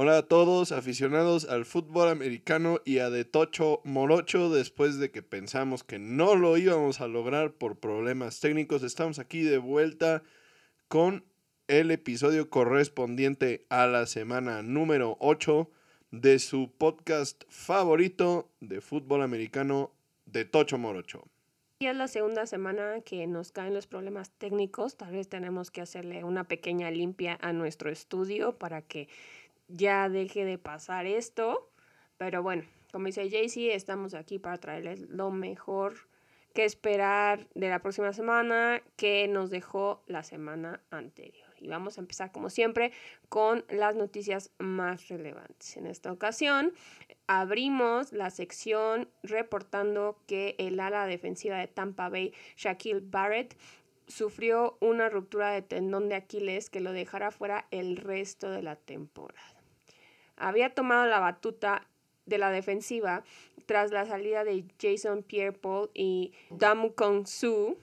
Hola a todos, aficionados al fútbol americano y a De Tocho Morocho. Después de que pensamos que no lo íbamos a lograr por problemas técnicos, estamos aquí de vuelta con el episodio correspondiente a la semana número 8 de su podcast favorito de fútbol americano, De Tocho Morocho. Y es la segunda semana que nos caen los problemas técnicos. Tal vez tenemos que hacerle una pequeña limpia a nuestro estudio para que ya deje de pasar esto. Pero bueno, como dice Jaycee, estamos aquí para traerles lo mejor que esperar de la próxima semana que nos dejó la semana anterior. Y vamos a empezar como siempre con las noticias más relevantes. En esta ocasión abrimos la sección reportando que el ala defensiva de Tampa Bay, Shaquille Barrett, sufrió una ruptura de tendón de Aquiles que lo dejará fuera el resto de la temporada había tomado la batuta de la defensiva tras la salida de Jason Pierre-Paul y Dam Kong Su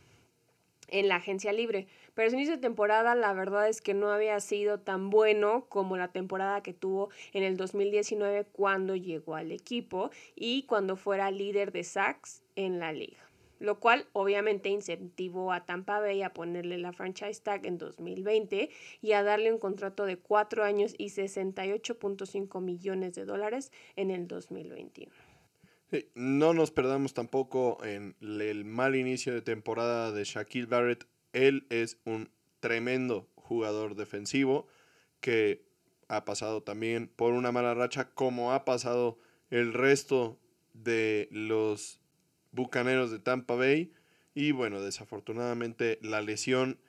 en la agencia libre. Pero su inicio de temporada la verdad es que no había sido tan bueno como la temporada que tuvo en el 2019 cuando llegó al equipo y cuando fuera líder de sacks en la liga lo cual obviamente incentivó a Tampa Bay a ponerle la franchise tag en 2020 y a darle un contrato de cuatro años y 68.5 millones de dólares en el 2021. no nos perdamos tampoco en el mal inicio de temporada de Shaquille Barrett. Él es un tremendo jugador defensivo que ha pasado también por una mala racha como ha pasado el resto de los Bucaneros de Tampa Bay. Y bueno, desafortunadamente la lesión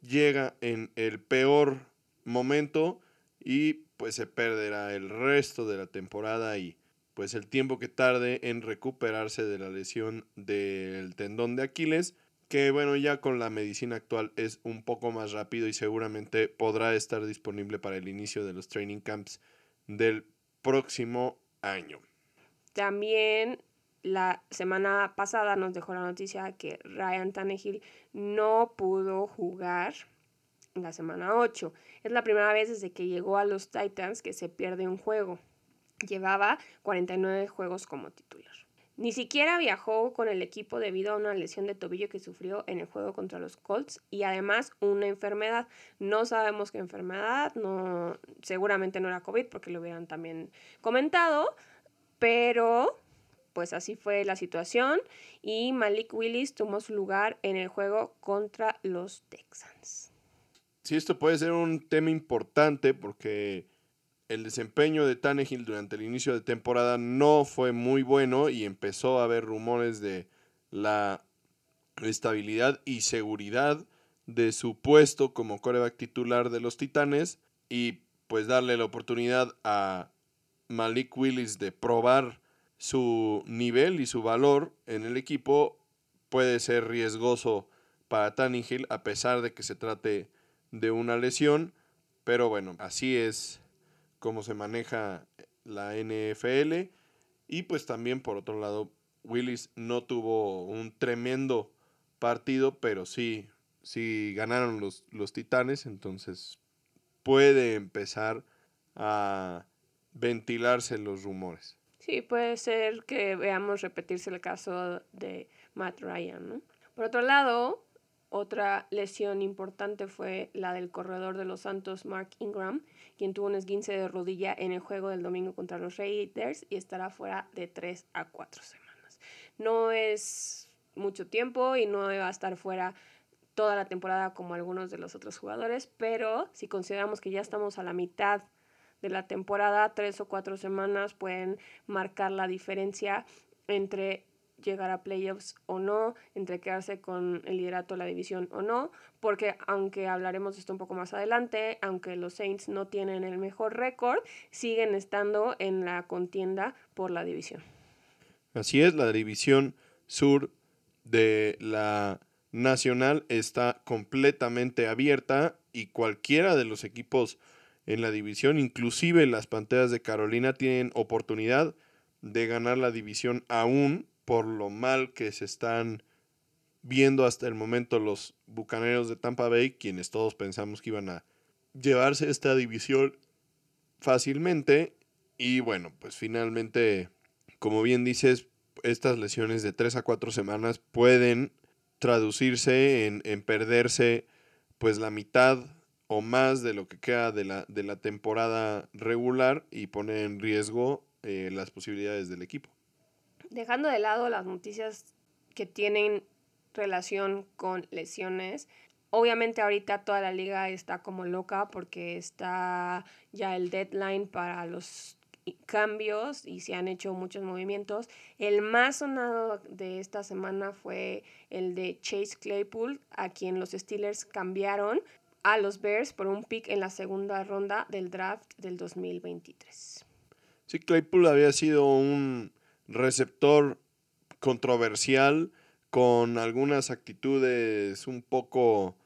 llega en el peor momento y pues se perderá el resto de la temporada y pues el tiempo que tarde en recuperarse de la lesión del tendón de Aquiles, que bueno, ya con la medicina actual es un poco más rápido y seguramente podrá estar disponible para el inicio de los training camps del próximo año. También la semana pasada nos dejó la noticia que Ryan Tannehill no pudo jugar la semana 8. Es la primera vez desde que llegó a los Titans que se pierde un juego. Llevaba 49 juegos como titular. Ni siquiera viajó con el equipo debido a una lesión de tobillo que sufrió en el juego contra los Colts y además una enfermedad. No sabemos qué enfermedad, no, seguramente no era COVID porque lo hubieran también comentado, pero pues así fue la situación y Malik Willis tomó su lugar en el juego contra los Texans. Sí, esto puede ser un tema importante porque el desempeño de Tannehill durante el inicio de temporada no fue muy bueno y empezó a haber rumores de la estabilidad y seguridad de su puesto como coreback titular de los Titanes y pues darle la oportunidad a Malik Willis de probar su nivel y su valor en el equipo puede ser riesgoso para Tannehill a pesar de que se trate de una lesión, pero bueno, así es como se maneja la NFL y pues también por otro lado Willis no tuvo un tremendo partido, pero sí, sí ganaron los, los Titanes, entonces puede empezar a ventilarse los rumores. Sí, puede ser que veamos repetirse el caso de Matt Ryan. ¿no? Por otro lado, otra lesión importante fue la del corredor de los Santos, Mark Ingram, quien tuvo un esguince de rodilla en el juego del domingo contra los Raiders y estará fuera de 3 a 4 semanas. No es mucho tiempo y no va a estar fuera toda la temporada como algunos de los otros jugadores, pero si consideramos que ya estamos a la mitad de la temporada, tres o cuatro semanas pueden marcar la diferencia entre llegar a playoffs o no, entre quedarse con el liderato de la división o no, porque aunque hablaremos de esto un poco más adelante, aunque los Saints no tienen el mejor récord, siguen estando en la contienda por la división. Así es, la división sur de la nacional está completamente abierta y cualquiera de los equipos en la división. Inclusive las Panteras de Carolina tienen oportunidad de ganar la división aún por lo mal que se están viendo hasta el momento los Bucaneros de Tampa Bay, quienes todos pensamos que iban a llevarse esta división fácilmente. Y bueno, pues finalmente, como bien dices, estas lesiones de 3 a 4 semanas pueden traducirse en, en perderse pues la mitad o más de lo que queda de la, de la temporada regular y poner en riesgo eh, las posibilidades del equipo. Dejando de lado las noticias que tienen relación con lesiones, obviamente ahorita toda la liga está como loca porque está ya el deadline para los cambios y se han hecho muchos movimientos. El más sonado de esta semana fue el de Chase Claypool, a quien los Steelers cambiaron a los Bears por un pick en la segunda ronda del draft del 2023. Sí, Claypool había sido un receptor controversial con algunas actitudes un poco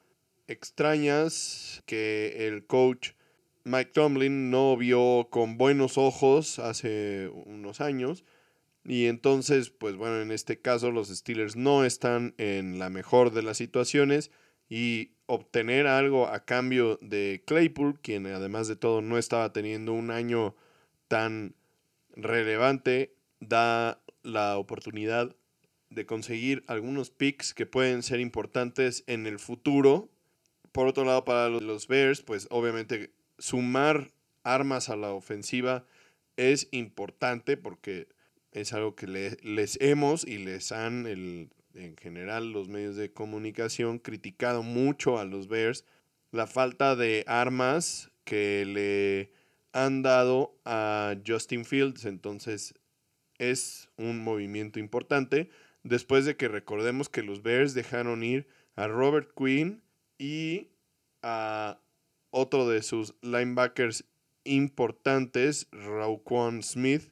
extrañas que el coach Mike Tomlin no vio con buenos ojos hace unos años. Y entonces, pues bueno, en este caso los Steelers no están en la mejor de las situaciones y obtener algo a cambio de Claypool, quien además de todo no estaba teniendo un año tan relevante, da la oportunidad de conseguir algunos picks que pueden ser importantes en el futuro. Por otro lado, para los Bears, pues obviamente sumar armas a la ofensiva es importante porque es algo que les hemos y les han, en general, los medios de comunicación criticado mucho a los Bears la falta de armas que le han dado a Justin Fields. Entonces es un movimiento importante. Después de que recordemos que los Bears dejaron ir a Robert Quinn y a otro de sus linebackers importantes, Rauquan Smith,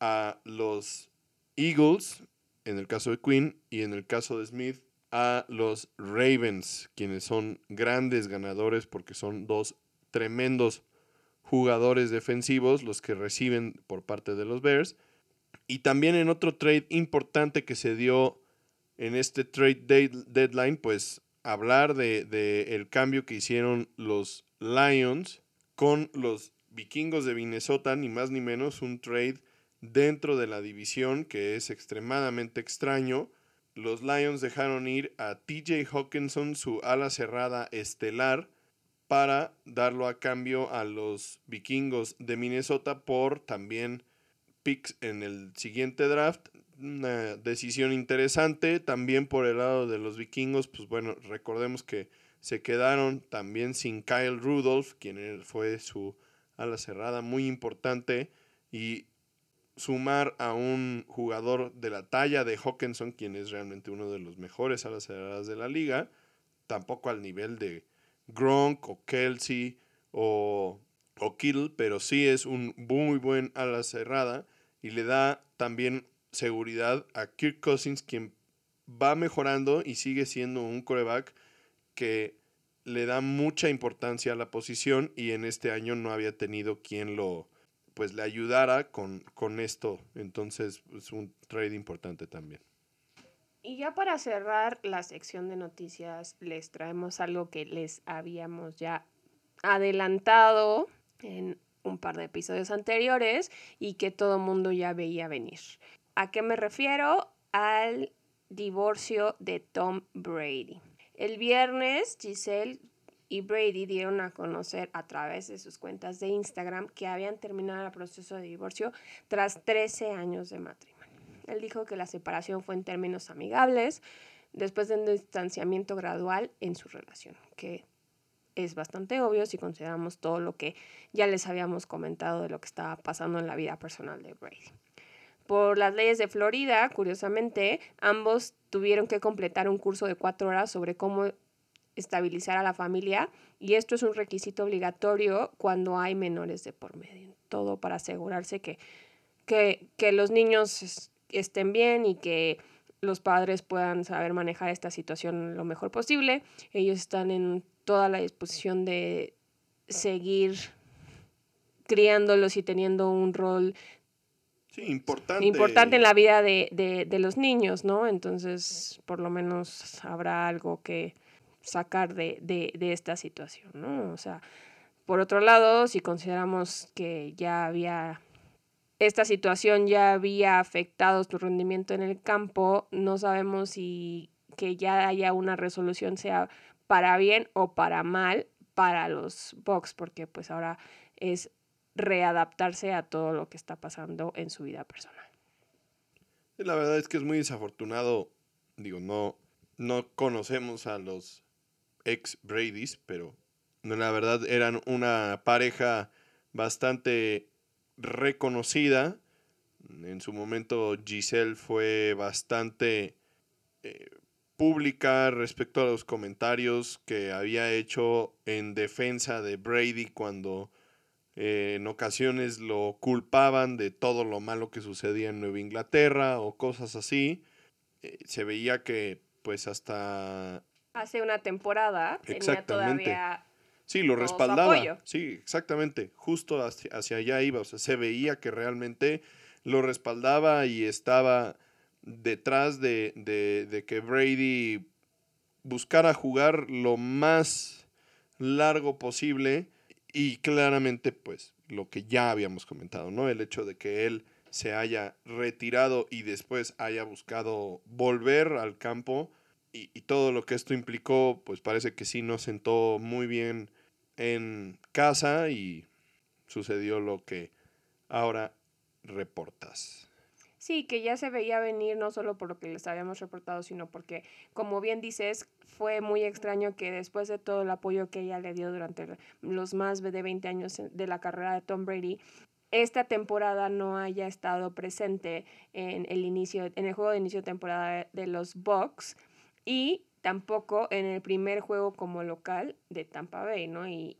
a los Eagles, en el caso de Quinn, y en el caso de Smith, a los Ravens, quienes son grandes ganadores porque son dos tremendos jugadores defensivos los que reciben por parte de los Bears. Y también en otro trade importante que se dio en este trade deadline, pues hablar de, el cambio que hicieron los Lions con los vikingos de Minnesota, ni más ni menos un trade dentro de la división que es extremadamente extraño. Los Lions dejaron ir a TJ Hawkinson, su ala cerrada estelar, para darlo a cambio a los vikingos de Minnesota por también picks en el siguiente draft una decisión interesante. También por el lado de los vikingos, pues bueno, recordemos que se quedaron también sin Kyle Rudolph, quien fue su ala cerrada muy importante. Y sumar a un jugador de la talla de Hawkinson, quien es realmente uno de los mejores alas cerradas de la liga, tampoco al nivel de Gronk o Kelsey o, o Kittle, pero sí es un muy buen ala cerrada y le da también seguridad a Kirk Cousins, quien va mejorando y sigue siendo un coreback que le da mucha importancia a la posición y en este año no había tenido quien lo pues le ayudara con, con esto. Entonces es un trade importante también. Y ya para cerrar la sección de noticias, les traemos algo que les habíamos ya adelantado en un par de episodios anteriores y que todo mundo ya veía venir. ¿A qué me refiero? Al divorcio de Tom Brady. El viernes, Giselle y Brady dieron a conocer a través de sus cuentas de Instagram que habían terminado el proceso de divorcio tras 13 años de matrimonio. Él dijo que la separación fue en términos amigables después de un distanciamiento gradual en su relación, que es bastante obvio si consideramos todo lo que ya les habíamos comentado de lo que estaba pasando en la vida personal de Brady. Por las leyes de Florida, curiosamente, ambos tuvieron que completar un curso de cuatro horas sobre cómo estabilizar a la familia y esto es un requisito obligatorio cuando hay menores de por medio. Todo para asegurarse que, que, los niños estén bien y que los padres puedan saber manejar esta situación lo mejor posible. Ellos están en toda la disposición de seguir criándolos y teniendo un rol Sí, importante. Importante en la vida de, los niños, ¿no? Entonces, por lo menos habrá algo que sacar de, esta situación, ¿no? O sea, Por otro lado, si consideramos que ya había esta situación ya había afectado su rendimiento en el campo, no sabemos si que ya haya una resolución sea para bien o para mal para los Bucks, porque pues ahora es readaptarse a todo lo que está pasando en su vida personal. La verdad es que es muy desafortunado, digo, no, no conocemos a los ex Brady's, pero la verdad eran una pareja bastante reconocida. En su momento Giselle fue bastante eh, pública respecto a los comentarios que había hecho en defensa de Brady cuando eh, en ocasiones lo culpaban de todo lo malo que sucedía en Nueva Inglaterra o cosas así. Eh, se veía que pues hasta... Hace una temporada tenía todavía Sí, lo respaldaba. Sí, exactamente. Justo hacia, allá iba. O sea, se veía que realmente lo respaldaba y estaba detrás de, de, que Brady buscara jugar lo más largo posible y claramente pues lo que ya habíamos comentado, ¿no? El hecho de que él se haya retirado y después haya buscado volver al campo y, y, todo lo que esto implicó, pues parece que sí no sentó muy bien en casa y sucedió lo que ahora reportas. Sí, que ya se veía venir no solo por lo que les habíamos reportado, sino porque, como bien dices, fue muy extraño que después de todo el apoyo que ella le dio durante los más de 20 años de la carrera de Tom Brady, esta temporada no haya estado presente en el inicio, en el juego de inicio de temporada de los Bucks y tampoco en el primer juego como local de Tampa Bay, ¿no? Y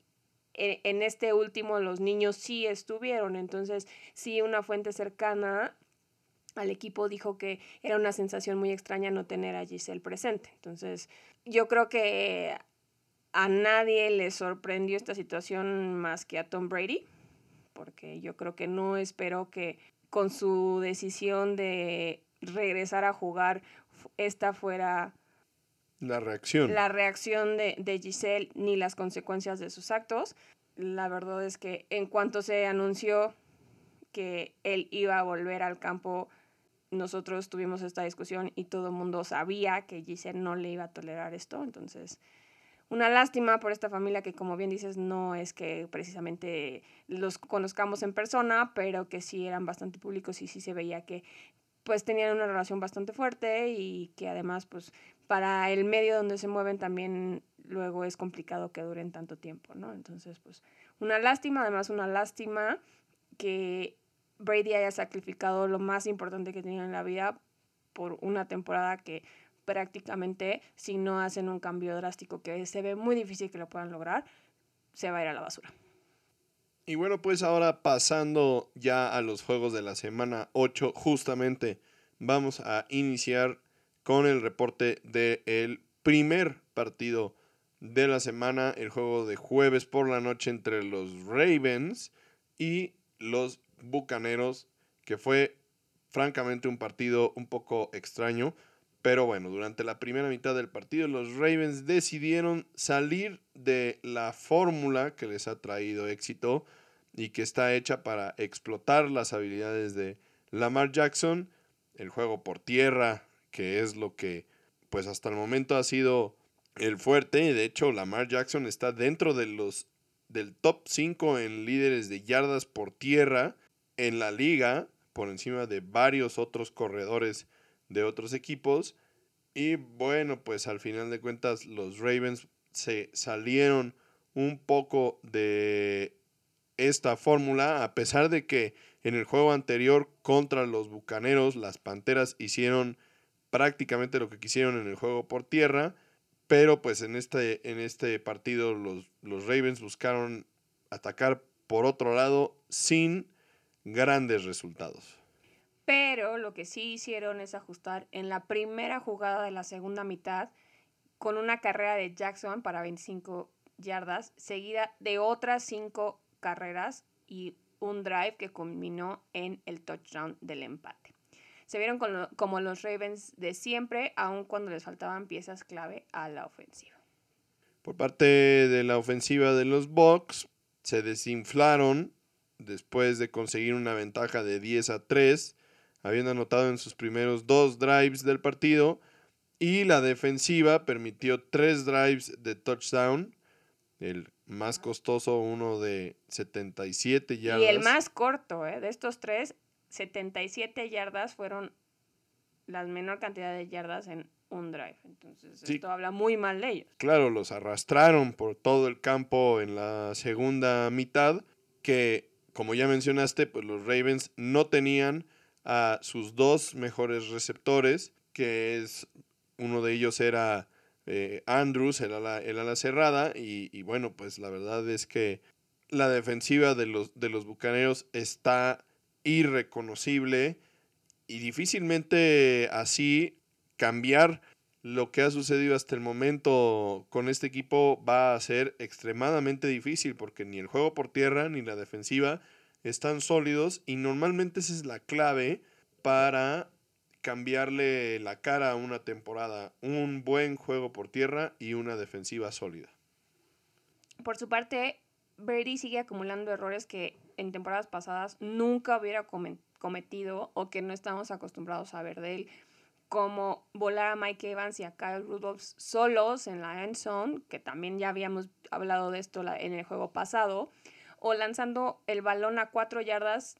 en, este último los niños sí estuvieron, entonces sí una fuente cercana al equipo dijo que era una sensación muy extraña no tener a Giselle presente. Entonces, yo creo que a nadie le sorprendió esta situación más que a Tom Brady, porque yo creo que no esperó que con su decisión de regresar a jugar esta fuera la reacción. La reacción de, de Giselle ni las consecuencias de sus actos. La verdad es que en cuanto se anunció que él iba a volver al campo, nosotros tuvimos esta discusión y todo el mundo sabía que Giselle no le iba a tolerar esto. Entonces, una lástima por esta familia que, como bien dices, no es que precisamente los conozcamos en persona, pero que sí eran bastante públicos y sí se veía que pues tenían una relación bastante fuerte y que además pues para el medio donde se mueven también luego es complicado que duren tanto tiempo, ¿no? Entonces, pues una lástima, además una lástima que Brady haya sacrificado lo más importante que tenía en la vida por una temporada que prácticamente si no hacen un cambio drástico que se ve muy difícil que lo puedan lograr, se va a ir a la basura. Y bueno, pues ahora pasando ya a los juegos de la semana 8, justamente vamos a iniciar con el reporte del primer partido de la semana, el juego de jueves por la noche entre los Ravens y los Bucaneros, que fue francamente un partido un poco extraño. Pero bueno, durante la primera mitad del partido los Ravens decidieron salir de la fórmula que les ha traído éxito y que está hecha para explotar las habilidades de Lamar Jackson, el juego por tierra, que es lo que pues hasta el momento ha sido el fuerte. De hecho, Lamar Jackson está dentro de los del top 5 en líderes de yardas por tierra en la liga, por encima de varios otros corredores de otros equipos. Y bueno, pues al final de cuentas los Ravens se salieron un poco de esta fórmula, a pesar de que en el juego anterior contra los Bucaneros las Panteras hicieron prácticamente lo que quisieron en el juego por tierra, pero pues en este, en este partido los, los Ravens buscaron atacar por otro lado sin grandes resultados. Pero lo que sí hicieron es ajustar en la primera jugada de la segunda mitad con una carrera de Jackson para 25 yardas, seguida de otras 5 carreras y un drive que culminó en el touchdown del empate se vieron como los Ravens de siempre, aun cuando les faltaban piezas clave a la ofensiva. Por parte de la ofensiva de los Bucks, se desinflaron después de conseguir una ventaja de 10 a 3, habiendo anotado en sus primeros dos drives del partido, y la defensiva permitió tres drives de touchdown, el más costoso uno de 77 yardas. Y el más corto, ¿eh? de estos tres, 77 yardas fueron la menor cantidad de yardas en un drive. Entonces, esto habla muy mal de ellos. Claro, los arrastraron por todo el campo en la segunda mitad, que, como ya mencionaste, pues los Ravens no tenían a sus dos mejores receptores, que es uno de ellos era eh, Andrews, el ala, el ala cerrada, y, y, bueno, pues la verdad es que la defensiva de los, de los Bucaneros está irreconocible y difícilmente así cambiar lo que ha sucedido hasta el momento con este equipo va a ser extremadamente difícil porque ni el juego por tierra ni la defensiva están sólidos y normalmente esa es la clave para cambiarle la cara a una temporada, un buen juego por tierra y una defensiva sólida. Por su parte, Brady sigue acumulando errores que en temporadas pasadas nunca hubiera cometido o que no estamos acostumbrados a ver de él, como volar a Mike Evans y a Kyle Rudolph solos en la end zone, que también ya habíamos hablado de esto en el juego pasado, o lanzando el balón a cuatro yardas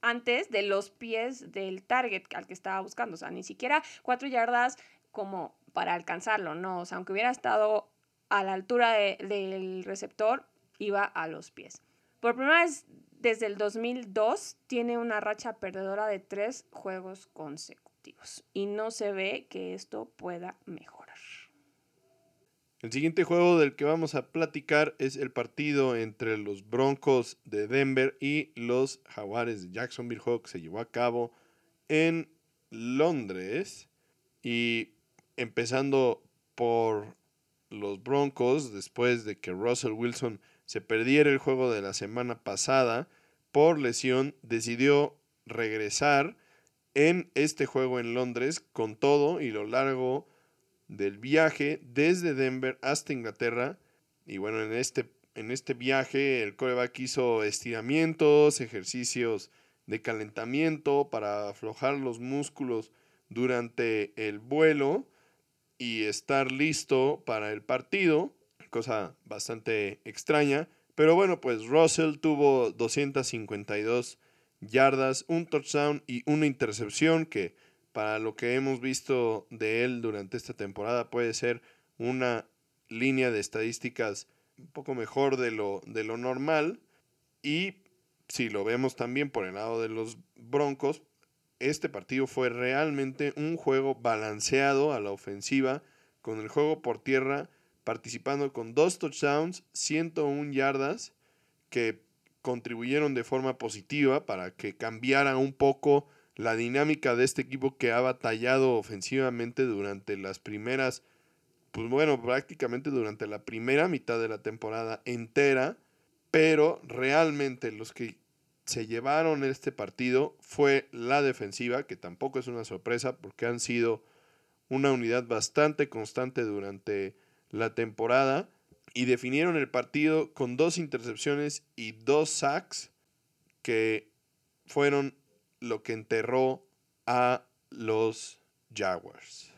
antes de los pies del target al que estaba buscando. O sea, ni siquiera cuatro yardas como para alcanzarlo, no. O sea, aunque hubiera estado a la altura del receptor, iba a los pies. Por primera vez desde el 2002 tiene una racha perdedora de tres juegos consecutivos y no se ve que esto pueda mejorar. El siguiente juego del que vamos a platicar es el partido entre los Broncos de Denver y los Jaguares de Jacksonville Hawk. Se llevó a cabo en Londres y empezando por los Broncos después de que Russell Wilson se perdiera el juego de la semana pasada por lesión, decidió regresar en este juego en Londres con todo y lo largo del viaje desde Denver hasta Inglaterra. Y bueno, en este, en este viaje el coreback hizo estiramientos, ejercicios de calentamiento para aflojar los músculos durante el vuelo y estar listo para el partido, cosa bastante extraña. Pero bueno, pues Russell tuvo 252 yardas, un touchdown y una intercepción que para lo que hemos visto de él durante esta temporada puede ser una línea de estadísticas un poco mejor de lo, de lo normal. Y si lo vemos también por el lado de los Broncos, este partido fue realmente un juego balanceado a la ofensiva, con el juego por tierra participando con dos touchdowns, 101 yardas, que contribuyeron de forma positiva para que cambiara un poco la dinámica de este equipo que ha batallado ofensivamente durante las primeras, pues bueno, prácticamente durante la primera mitad de la temporada entera, pero realmente los que se llevaron este partido fue la defensiva, que tampoco es una sorpresa porque han sido una unidad bastante constante durante la temporada y definieron el partido con dos intercepciones y dos sacks que fueron lo que enterró a los Jaguars.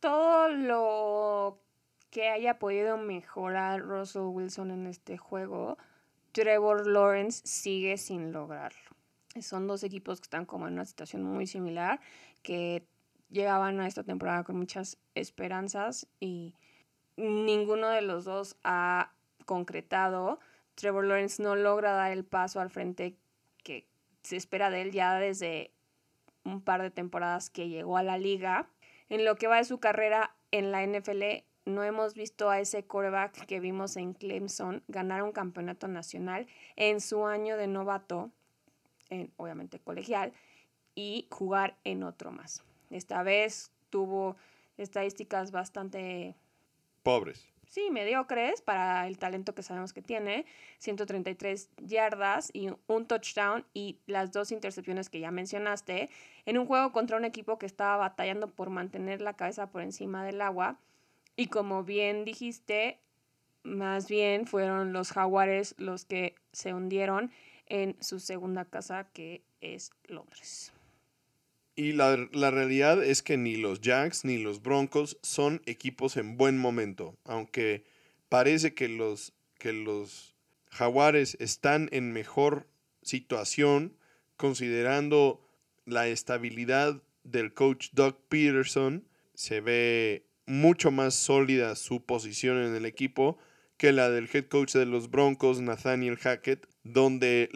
Todo lo que haya podido mejorar Russell Wilson en este juego, Trevor Lawrence sigue sin lograrlo. Son dos equipos que están como en una situación muy similar, que llegaban a esta temporada con muchas esperanzas y ninguno de los dos ha concretado. Trevor Lawrence no logra dar el paso al frente que se espera de él ya desde un par de temporadas que llegó a la liga. En lo que va de su carrera en la NFL, no hemos visto a ese quarterback que vimos en Clemson ganar un campeonato nacional en su año de novato, en, obviamente colegial, y jugar en otro más. Esta vez tuvo estadísticas bastante pobres sí, mediocres para el talento que sabemos que tiene, 133 yardas y un touchdown y las dos intercepciones que ya mencionaste, en un juego contra un equipo que estaba batallando por mantener la cabeza por encima del agua. Y como bien dijiste, Más bien fueron los jaguares los que se hundieron en su segunda casa, que es Londres. Y la, realidad es que ni los Jacks ni los Broncos son equipos en buen momento, aunque parece que los, que los Jaguares están en mejor situación considerando la estabilidad del coach Doug Peterson, se ve mucho más sólida su posición en el equipo que la del head coach de los Broncos, Nathaniel Hackett, donde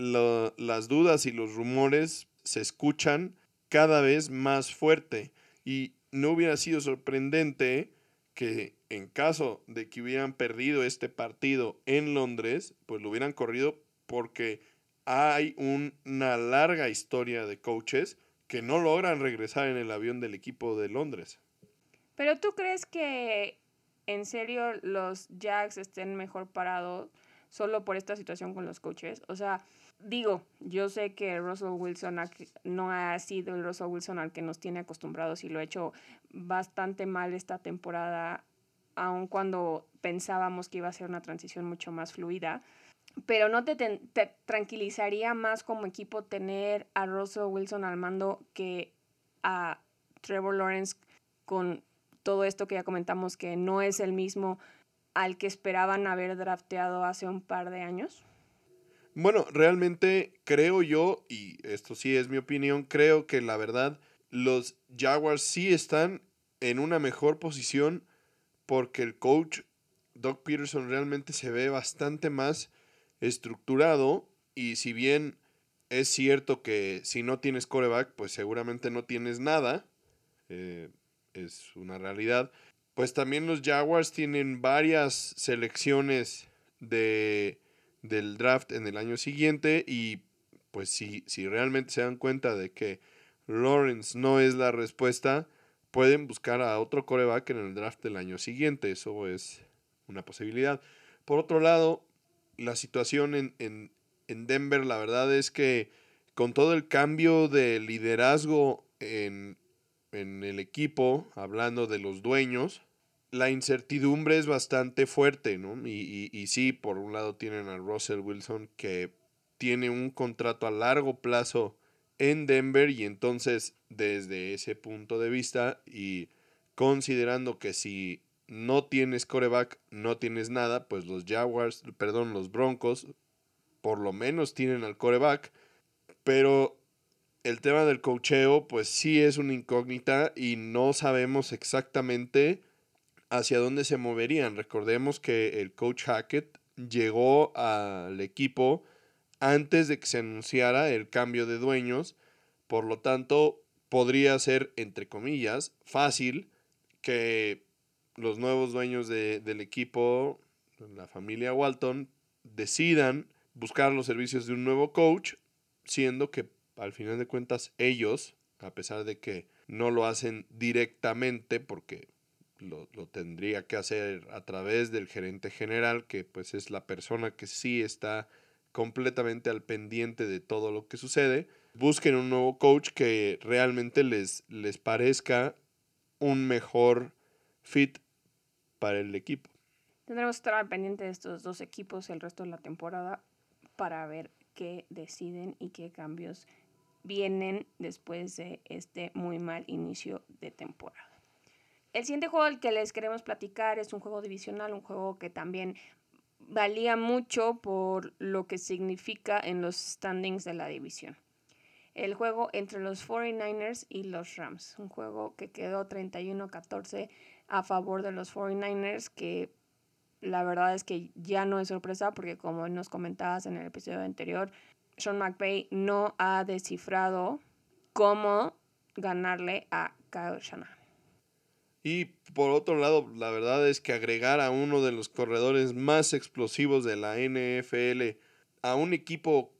las dudas y los rumores se escuchan cada vez más fuerte. Y no hubiera sido sorprendente que en caso de que hubieran perdido este partido en Londres, pues lo hubieran corrido porque hay una larga historia de coaches que no logran regresar en el avión del equipo de Londres. Pero tú crees que en serio los Jacks estén mejor parados solo por esta situación con los coaches? O sea, digo, yo sé que Russell Wilson no ha sido el Russell Wilson al que nos tiene acostumbrados y lo ha hecho bastante mal esta temporada, aun cuando pensábamos que iba a ser una transición mucho más fluida. Pero ¿no te, te tranquilizaría más como equipo tener a Russell Wilson al mando que a Trevor Lawrence con todo esto que ya comentamos que no es el mismo al que esperaban haber drafteado hace un par de años? Bueno, realmente creo yo, y esto sí es mi opinión, creo que la verdad los Jaguars sí están en una mejor posición porque el coach Doug Peterson realmente se ve bastante más estructurado y si bien es cierto que si no tienes coreback, pues seguramente no tienes nada, eh, es una realidad, pues también los Jaguars tienen varias selecciones de del draft en el año siguiente y pues si, si realmente se dan cuenta de que Lawrence no es la respuesta, pueden buscar a otro coreback en el draft del año siguiente. Eso es una posibilidad. Por otro lado, la situación en, en, en Denver, la verdad es que con todo el cambio de liderazgo en, en el equipo, hablando de los dueños, la incertidumbre es bastante fuerte, ¿no? Y, y, sí, por un lado tienen a Russell Wilson que tiene un contrato a largo plazo en Denver y entonces desde ese punto de vista y considerando que si no tienes coreback, no tienes nada, pues los Jaguars, perdón, los Broncos por lo menos tienen al coreback, pero el tema del cocheo pues sí es una incógnita y no sabemos exactamente hacia dónde se moverían. Recordemos que el coach Hackett llegó al equipo antes de que se anunciara el cambio de dueños, por lo tanto podría ser, entre comillas, fácil que los nuevos dueños del equipo, la familia Walton, decidan buscar los servicios de un nuevo coach, siendo que al final de cuentas ellos, a pesar de que no lo hacen directamente porque lo, tendría que hacer a través del gerente general, que pues es la persona que sí está completamente al pendiente de todo lo que sucede. Busquen un nuevo coach que realmente les, les parezca un mejor fit para el equipo. Tendremos que estar al pendiente de estos dos equipos el resto de la temporada para ver qué deciden y qué cambios vienen después de este muy mal inicio de temporada. El siguiente juego del que les queremos platicar es un juego divisional, un juego que también valía mucho por lo que significa en los standings de la división. El juego entre los 49ers y los Rams, un juego que quedó 31-14 a favor de los 49ers, que la verdad es que ya no es sorpresa porque como nos comentabas en el episodio anterior, Sean McVay no ha descifrado cómo ganarle a Kyle Shanahan. Y por otro lado, la verdad es que agregar a uno de los corredores más explosivos de la NFL a un equipo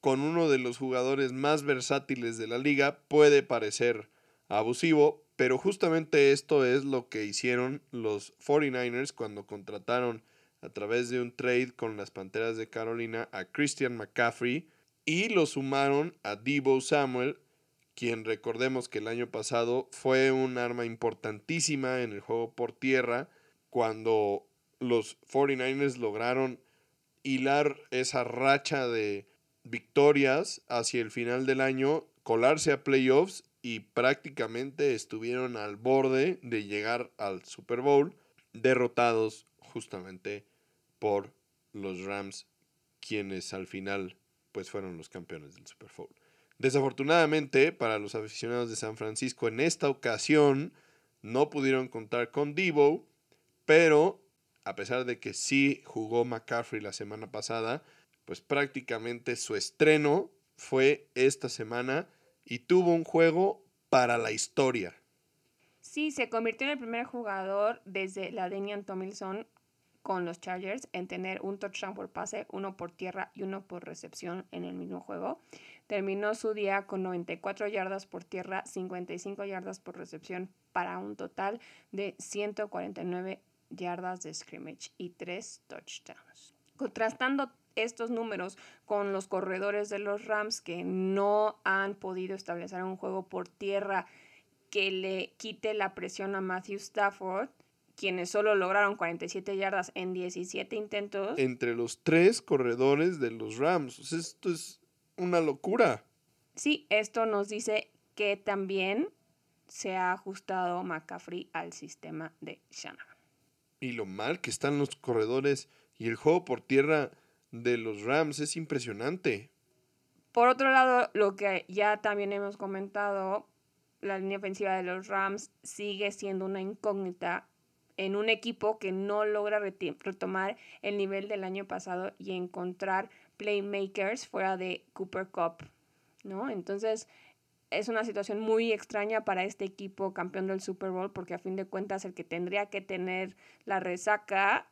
con uno de los jugadores más versátiles de la liga puede parecer abusivo, pero justamente esto es lo que hicieron los 49ers cuando contrataron a través de un trade con las Panteras de Carolina a Christian McCaffrey y lo sumaron a Debo Samuel quien recordemos que el año pasado fue un arma importantísima en el juego por tierra cuando los 49ers lograron hilar esa racha de victorias hacia el final del año, colarse a playoffs y prácticamente estuvieron al borde de llegar al Super Bowl, derrotados justamente por los Rams, quienes al final pues fueron los campeones del Super Bowl. Desafortunadamente para los aficionados de San Francisco en esta ocasión no pudieron contar con Debo, pero a pesar de que sí jugó McCaffrey la semana pasada, pues prácticamente su estreno fue esta semana y tuvo un juego para la historia. Sí, se convirtió en el primer jugador desde la Denian Tomilson con los Chargers en tener un touchdown por pase, uno por tierra y uno por recepción en el mismo juego. Terminó su día con 94 yardas por tierra, 55 yardas por recepción para un total de 149 yardas de scrimmage y 3 touchdowns. Contrastando estos números con los corredores de los Rams que no han podido establecer un juego por tierra que le quite la presión a Matthew Stafford, quienes solo lograron 47 yardas en 17 intentos. Entre los tres corredores de los Rams. Esto es una locura. Sí, esto nos dice que también se ha ajustado McCaffrey al sistema de Shanahan. Y lo mal que están los corredores y el juego por tierra de los Rams es impresionante. Por otro lado, lo que ya también hemos comentado, la línea ofensiva de los Rams sigue siendo una incógnita en un equipo que no logra retomar el nivel del año pasado y encontrar playmakers fuera de Cooper Cup, ¿no? Entonces, es una situación muy extraña para este equipo campeón del Super Bowl porque a fin de cuentas el que tendría que tener la resaca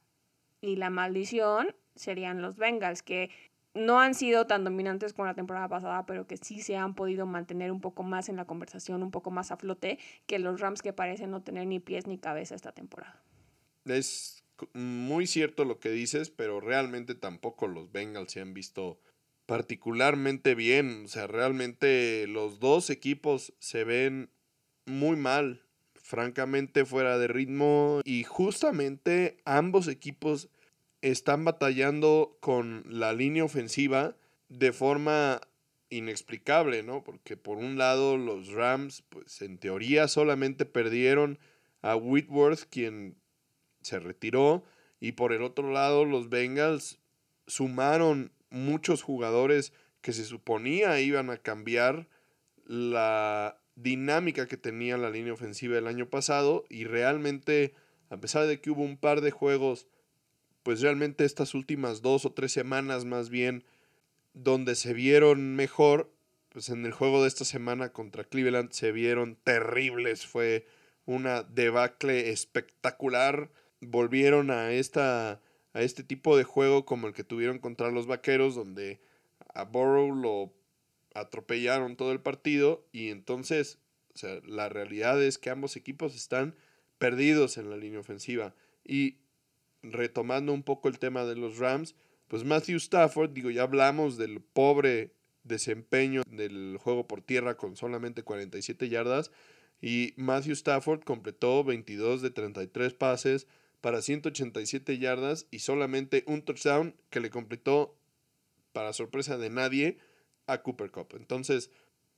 y la maldición serían los Bengals, que no han sido tan dominantes como la temporada pasada, pero que sí se han podido mantener un poco más en la conversación, un poco más a flote que los Rams que parecen no tener ni pies ni cabeza esta temporada. Es muy cierto lo que dices, pero realmente tampoco los Bengals se han visto particularmente bien. O sea, realmente los dos equipos se ven muy mal, francamente fuera de ritmo y justamente ambos equipos están batallando con la línea ofensiva de forma inexplicable, ¿no? Porque por un lado los Rams, pues en teoría solamente perdieron a Whitworth, quien se retiró, y por el otro lado los Bengals sumaron muchos jugadores que se suponía iban a cambiar la dinámica que tenía la línea ofensiva el año pasado y realmente, a pesar de que hubo un par de juegos, pues realmente estas últimas dos o tres semanas más bien, donde se vieron mejor, pues en el juego de esta semana contra Cleveland se vieron terribles, fue una debacle espectacular, volvieron a esta a este tipo de juego como el que tuvieron contra los Vaqueros, donde a Burrow lo atropellaron todo el partido y entonces, o sea, la realidad es que ambos equipos están perdidos en la línea ofensiva. Y retomando un poco el tema de los Rams, pues Matthew Stafford, digo, ya hablamos del pobre desempeño del juego por tierra con solamente 47 yardas y Matthew Stafford completó 22 de 33 pases, para 187 yardas y solamente un touchdown que le completó, para sorpresa de nadie, a Cooper Cup. Entonces,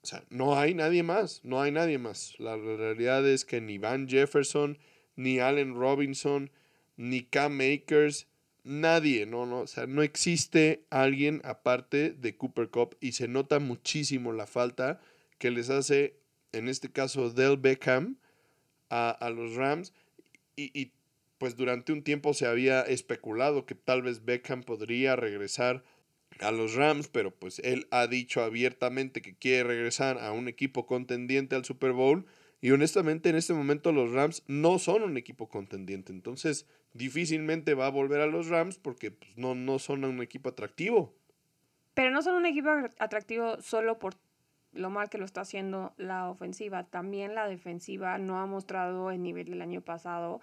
o sea, no hay nadie más, no hay nadie más. La realidad es que ni Van Jefferson, ni Allen Robinson, ni Cam Makers, nadie, no, no, o sea, no existe alguien aparte de Cooper Cup y se nota muchísimo la falta que les hace, en este caso, Del Beckham a, los Rams y, y pues durante un tiempo se había especulado que tal vez Beckham podría regresar a los Rams, pero pues él ha dicho abiertamente que quiere regresar a un equipo contendiente al Super Bowl y honestamente en este momento los Rams no son un equipo contendiente, entonces difícilmente va a volver a los Rams porque pues, no, no son un equipo atractivo. Pero no son un equipo atractivo solo por lo mal que lo está haciendo la ofensiva, también la defensiva no ha mostrado el nivel del año pasado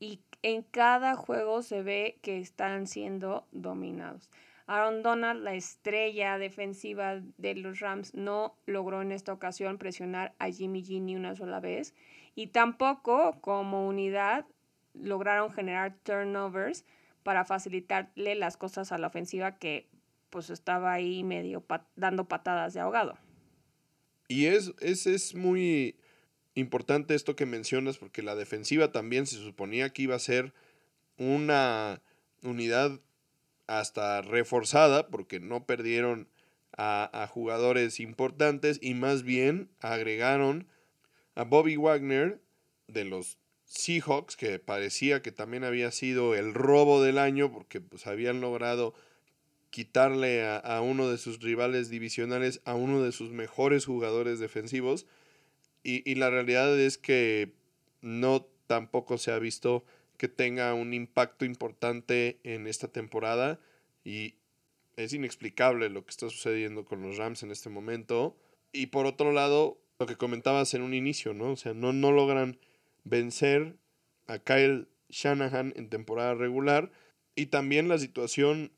y en cada juego se ve que están siendo dominados. Aaron Donald, la estrella defensiva de los Rams, no logró en esta ocasión presionar a Jimmy G ni una sola vez. Y tampoco como unidad lograron generar turnovers para facilitarle las cosas a la ofensiva que pues estaba ahí medio dando patadas de ahogado. Y es, es, es muy importante esto que mencionas porque la defensiva también se suponía que iba a ser una unidad hasta reforzada porque no perdieron a, jugadores importantes y más bien agregaron a Bobby Wagner de los Seahawks que parecía que también había sido el robo del año porque pues habían logrado quitarle a, uno de sus rivales divisionales a uno de sus mejores jugadores defensivos. Y, la realidad es que no tampoco se ha visto que tenga un impacto importante en esta temporada. Y es inexplicable lo que está sucediendo con los Rams en este momento. Y por otro lado, lo que comentabas en un inicio, ¿no? O sea, no, no logran vencer a Kyle Shanahan en temporada regular. Y también la situación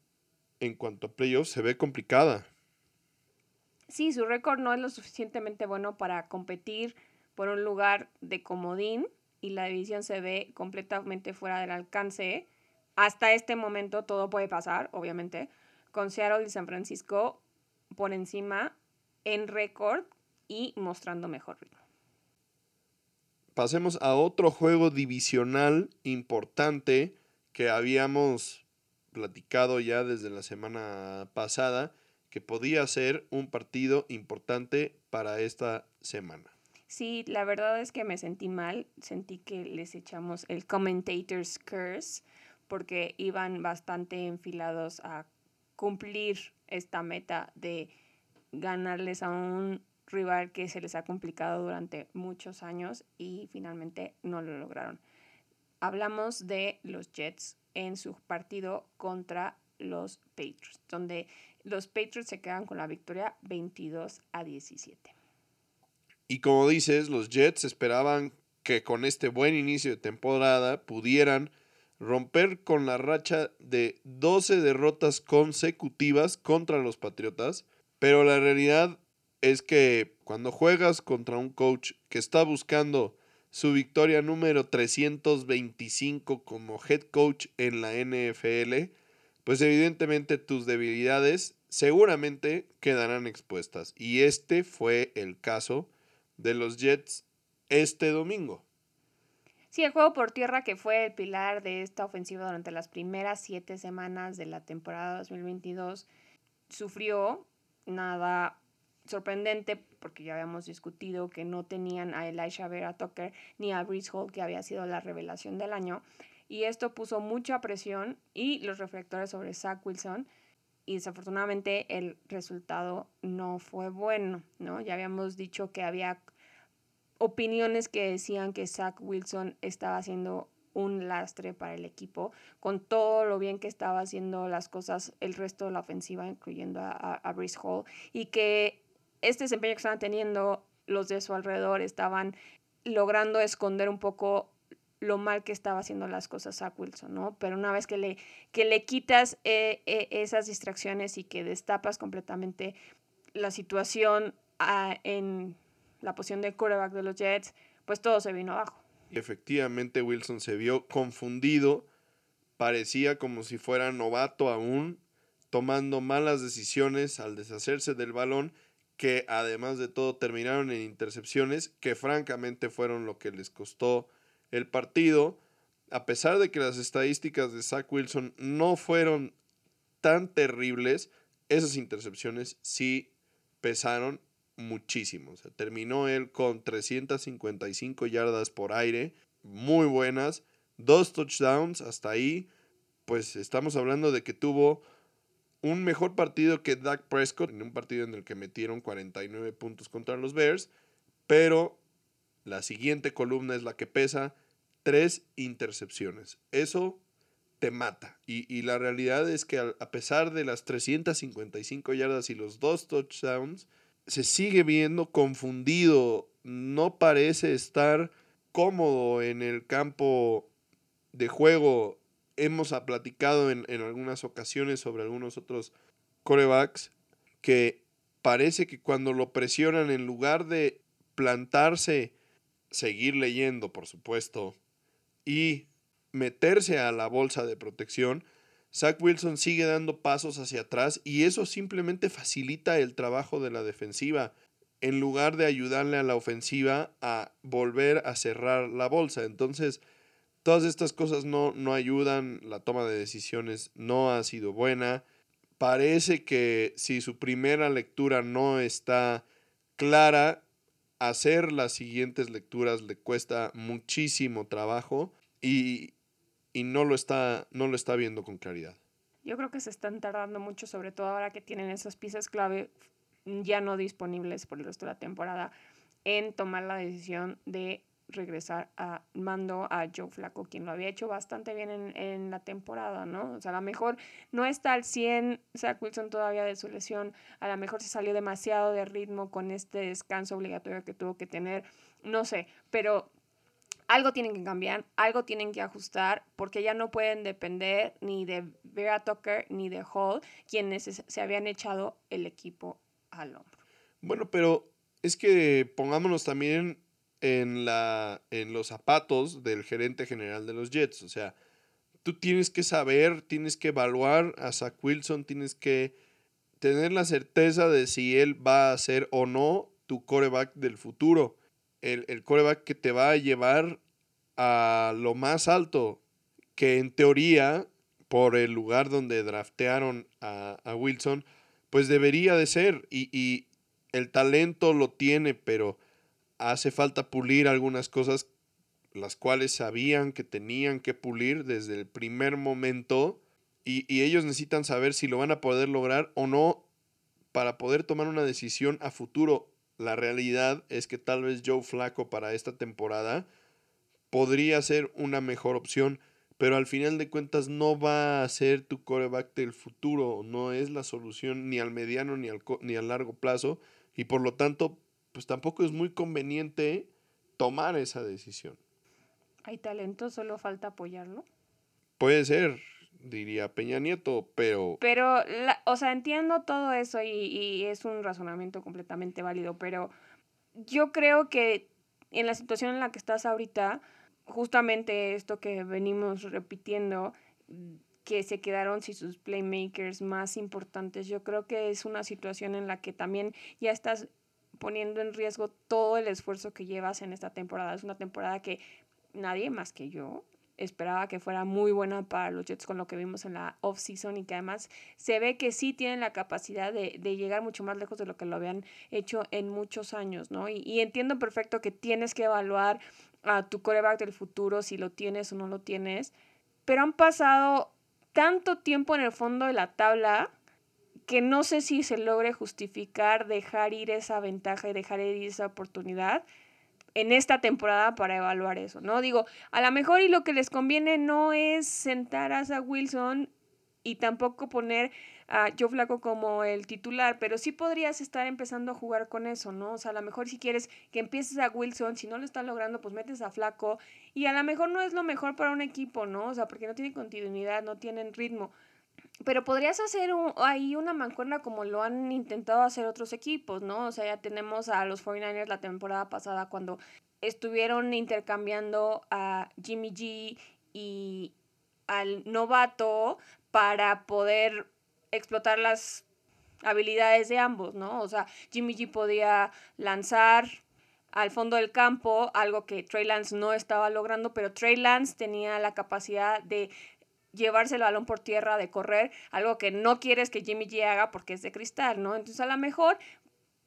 en cuanto a playoffs se ve complicada. Sí, su récord no es lo suficientemente bueno para competir por un lugar de comodín y la división se ve completamente fuera del alcance. Hasta este momento todo puede pasar, obviamente, con Seattle y San Francisco por encima en récord y mostrando mejor ritmo. Pasemos a otro juego divisional importante que habíamos platicado ya desde la semana pasada que podía ser un partido importante para esta semana. Sí, la verdad es que me sentí mal, sentí que les echamos el commentator's curse porque iban bastante enfilados a cumplir esta meta de ganarles a un rival que se les ha complicado durante muchos años y finalmente no lo lograron. Hablamos de los Jets en su partido contra los Patriots, donde los Patriots se quedan con la victoria 22 a 17. Y como dices, los Jets esperaban que con este buen inicio de temporada pudieran romper con la racha de 12 derrotas consecutivas contra los Patriotas, pero la realidad es que cuando juegas contra un coach que está buscando su victoria número 325 como head coach en la NFL, pues evidentemente tus debilidades seguramente quedarán expuestas. Y este fue el caso de los Jets este domingo. Sí, el juego por tierra que fue el pilar de esta ofensiva durante las primeras siete semanas de la temporada 2022 sufrió nada sorprendente porque ya habíamos discutido que no tenían a Elisha Vera Tucker ni a Brice Hall, que había sido la revelación del año. Y esto puso mucha presión y los reflectores sobre Zach Wilson. Y desafortunadamente el resultado no fue bueno, ¿no? Ya habíamos dicho que había opiniones que decían que Zach Wilson estaba haciendo un lastre para el equipo, con todo lo bien que estaba haciendo las cosas el resto de la ofensiva, incluyendo a, a, Brice Hall, y que este desempeño que estaban teniendo los de su alrededor estaban logrando esconder un poco lo mal que estaba haciendo las cosas a Wilson, ¿no? Pero una vez que le, que le quitas eh, eh, esas distracciones y que destapas completamente la situación ah, en la posición de quarterback de los Jets, pues todo se vino abajo. Efectivamente, Wilson se vio confundido, parecía como si fuera novato aún, tomando malas decisiones al deshacerse del balón que además de todo terminaron en intercepciones, que francamente fueron lo que les costó el partido. A pesar de que las estadísticas de Zach Wilson no fueron tan terribles, esas intercepciones sí pesaron muchísimo. terminó él con 355 yardas por aire, muy buenas, dos touchdowns hasta ahí. Pues estamos hablando de que tuvo un mejor partido que Dak Prescott, en un partido en el que metieron 49 puntos contra los Bears, pero la siguiente columna es la que pesa, tres intercepciones. Eso te mata. Y, la realidad es que a, pesar de las 355 yardas y los dos touchdowns, se sigue viendo confundido, no parece estar cómodo en el campo de juego hemos platicado en, algunas ocasiones sobre algunos otros corebacks que parece que cuando lo presionan, en lugar de plantarse, seguir leyendo, por supuesto, y meterse a la bolsa de protección, Zach Wilson sigue dando pasos hacia atrás y eso simplemente facilita el trabajo de la defensiva en lugar de ayudarle a la ofensiva a volver a cerrar la bolsa. Entonces, todas estas cosas no, no ayudan, la toma de decisiones no ha sido buena. Parece que si su primera lectura no está clara, hacer las siguientes lecturas le cuesta muchísimo trabajo y, y no, lo está, no lo está viendo con claridad. Yo creo que se están tardando mucho, sobre todo ahora que tienen esas piezas clave ya no disponibles por el resto de la temporada, en tomar la decisión de regresar a mando a Joe Flaco, quien lo había hecho bastante bien en, en, la temporada, ¿no? O sea, a lo mejor no está al 100 Zach Wilson todavía de su lesión, a lo mejor se salió demasiado de ritmo con este descanso obligatorio que tuvo que tener, no sé, pero algo tienen que cambiar, algo tienen que ajustar, porque ya no pueden depender ni de Vera Tucker ni de Hall, quienes se habían echado el equipo al hombro. Bueno, pero es que pongámonos también en, la, en los zapatos del gerente general de los Jets. O sea, tú tienes que saber, tienes que evaluar a Zach Wilson, tienes que tener la certeza de si él va a ser o no tu coreback del futuro el, el coreback que te va a llevar a lo más alto, que en teoría, por el lugar donde draftearon a, a Wilson, pues debería de ser. Y, y, el talento lo tiene, pero hace falta pulir algunas cosas las cuales sabían que tenían que pulir desde el primer momento y, y, ellos necesitan saber si lo van a poder lograr o no para poder tomar una decisión a futuro. La realidad es que tal vez Joe Flaco para esta temporada podría ser una mejor opción, pero al final de cuentas no va a ser tu coreback del futuro, no es la solución ni al mediano ni al, ni al largo plazo y por lo tanto pues tampoco es muy conveniente tomar esa decisión. Hay talento, solo falta apoyarlo. Puede ser, diría Peña Nieto, pero... Pero, la, o sea, entiendo todo eso y, y, es un razonamiento completamente válido, pero yo creo que en la situación en la que estás ahorita, justamente esto que venimos repitiendo, que se quedaron sin sus playmakers más importantes, yo creo que es una situación en la que también ya estás poniendo en riesgo todo el esfuerzo que llevas en esta temporada. Es una temporada que nadie más que yo esperaba que fuera muy buena para los Jets con lo que vimos en la off-season y que además se ve que sí tienen la capacidad de, de, llegar mucho más lejos de lo que lo habían hecho en muchos años, ¿no? Y, y entiendo perfecto que tienes que evaluar a tu coreback del futuro, si lo tienes o no lo tienes, pero han pasado tanto tiempo en el fondo de la tabla que no sé si se logre justificar dejar ir esa ventaja y dejar ir esa oportunidad en esta temporada para evaluar eso, ¿no? Digo, a lo mejor y lo que les conviene no es sentar a Zach Wilson y tampoco poner a Joe Flaco como el titular, pero sí podrías estar empezando a jugar con eso, ¿no? O sea, a lo mejor si quieres que empieces a Wilson, si no lo estás logrando, pues metes a Flaco y a lo mejor no es lo mejor para un equipo, ¿no? O sea, porque no tienen continuidad, no tienen ritmo. Pero podrías hacer un, ahí una mancuerna como lo han intentado hacer otros equipos, ¿no? O sea, ya tenemos a los 49ers la temporada pasada cuando estuvieron intercambiando a Jimmy G y al novato para poder explotar las habilidades de ambos, ¿no? O sea, Jimmy G podía lanzar al fondo del campo, algo que Trey Lance no estaba logrando, pero Trey Lance tenía la capacidad de llevarse el balón por tierra, de correr, algo que no quieres que Jimmy G haga porque es de cristal, ¿no? Entonces a lo mejor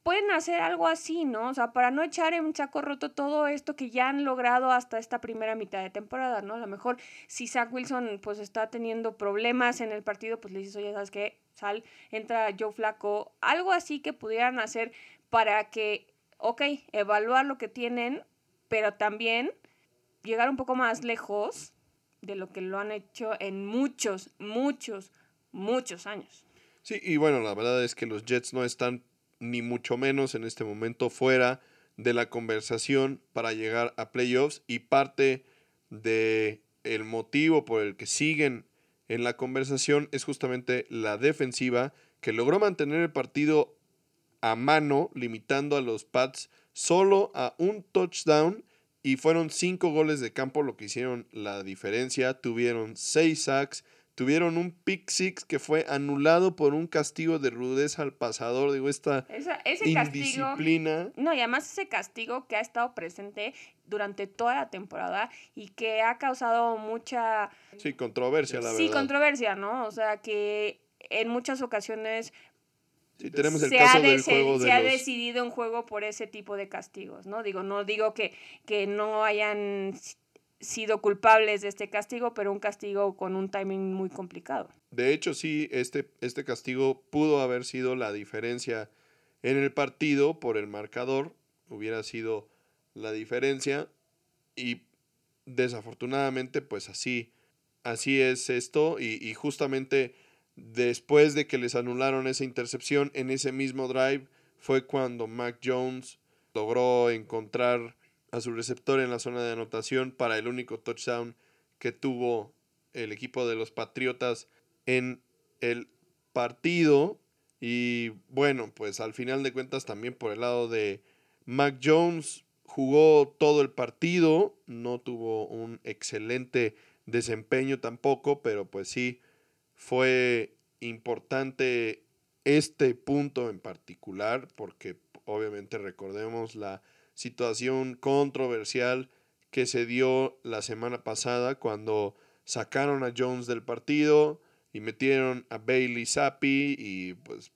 pueden hacer algo así, ¿no? O sea, para no echar en un saco roto todo esto que ya han logrado hasta esta primera mitad de temporada, ¿no? A lo mejor si Zach Wilson pues está teniendo problemas en el partido, pues le dices, oye, ¿sabes qué? Sal, entra Joe Flaco, algo así que pudieran hacer para que, ok, evaluar lo que tienen, pero también llegar un poco más lejos de lo que lo han hecho en muchos, muchos, muchos años. Sí, y bueno, la verdad es que los Jets no están ni mucho menos en este momento fuera de la conversación para llegar a playoffs y parte de el motivo por el que siguen en la conversación es justamente la defensiva que logró mantener el partido a mano limitando a los Pats solo a un touchdown Y fueron cinco goles de campo lo que hicieron la diferencia. Tuvieron seis sacks, tuvieron un pick six que fue anulado por un castigo de rudeza al pasador. Digo, esta ese indisciplina. no, y además ese castigo que ha estado presente durante toda la temporada y que ha causado mucha... Sí, controversia, la verdad. Sí, controversia, ¿no? O sea, que en muchas ocasiones Sí, tenemos el se caso ha del juego se ha decidido un juego por ese tipo de castigos, ¿no? Digo, no digo que, que no hayan sido culpables de este castigo, pero un castigo con un timing muy complicado. De hecho, sí, este, este castigo pudo haber sido la diferencia en el partido por el marcador, hubiera sido la diferencia y desafortunadamente pues así, así es esto y, y justamente después de que les anularon esa intercepción en ese mismo drive fue cuando Mac Jones logró encontrar a su receptor en la zona de anotación para el único touchdown que tuvo el equipo de los Patriotas en el partido. Y bueno, pues al final de cuentas también por el lado de Mac Jones jugó todo el partido, no tuvo un excelente desempeño tampoco, pero pues sí fue importante este punto en particular porque obviamente recordemos la situación controversial que se dio la semana pasada cuando sacaron a Jones del partido y metieron a Bailey Zappi y pues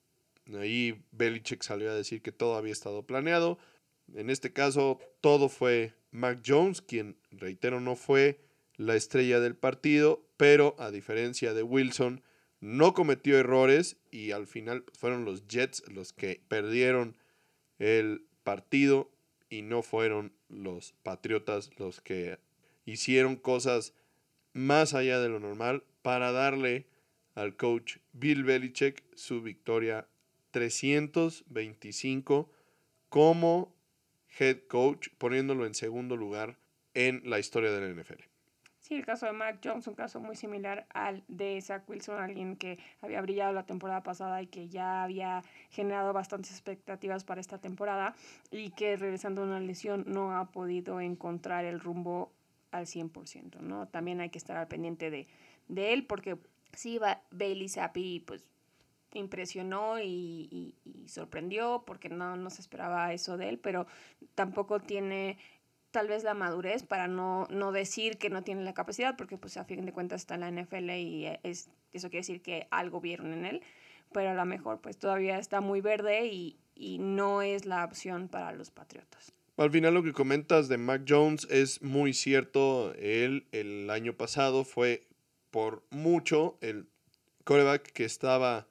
ahí Belichick salió a decir que todo había estado planeado. En este caso todo fue Mac Jones, quien reitero no fue la estrella del partido, pero a diferencia de Wilson no cometió errores y al final fueron los Jets los que perdieron el partido y no fueron los Patriotas los que hicieron cosas más allá de lo normal para darle al coach Bill Belichick su victoria 325 como head coach, poniéndolo en segundo lugar en la historia de la NFL. Sí, el caso de Mac Jones, un caso muy similar al de Zach Wilson, alguien que había brillado la temporada pasada y que ya había generado bastantes expectativas para esta temporada y que regresando a una lesión no ha podido encontrar el rumbo al 100%, ¿no? También hay que estar al pendiente de, de él porque sí, Bailey Zappi pues impresionó y, y, sorprendió porque no, no se esperaba eso de él, pero tampoco tiene tal vez la madurez para no, no decir que no tiene la capacidad, porque pues a fin de cuentas está en la NFL y es, eso quiere decir que algo vieron en él, pero a lo mejor pues todavía está muy verde y, y no es la opción para los Patriotas. Al final lo que comentas de Mac Jones es muy cierto. Él el año pasado fue por mucho el coreback que estaba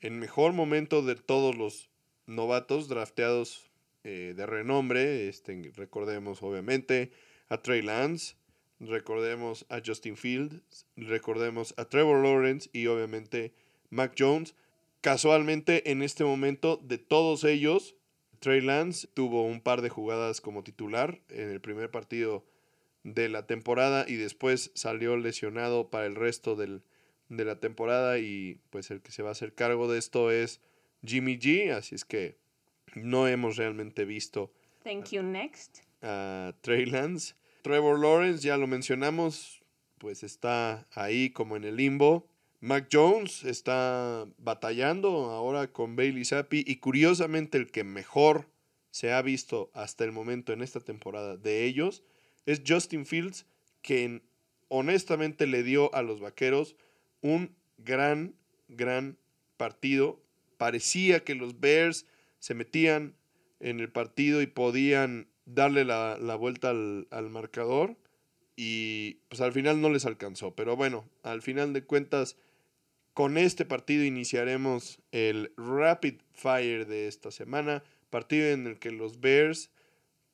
en mejor momento de todos los novatos drafteados eh, de renombre. Este, recordemos obviamente a Trey Lance, recordemos a Justin Fields, recordemos a Trevor Lawrence y obviamente Mac Jones. Casualmente en este momento de todos ellos, Trey Lance tuvo un par de jugadas como titular en el primer partido de la temporada y después salió lesionado para el resto del, de la temporada y pues el que se va a hacer cargo de esto es Jimmy G, así es que no hemos realmente visto. Thank you, next. A Trey Lance. Trevor Lawrence, ya lo mencionamos, pues está ahí como en el limbo. Mac Jones está batallando ahora con Bailey Zappi y curiosamente el que mejor se ha visto hasta el momento en esta temporada de ellos es Justin Fields, quien honestamente le dio a los Vaqueros un gran, gran partido. Parecía que los Bears se metían en el partido y podían darle la, vuelta al, al, marcador y pues al final no les alcanzó. Pero bueno, al final de cuentas, con este partido iniciaremos el Rapid Fire de esta semana, partido en el que los Bears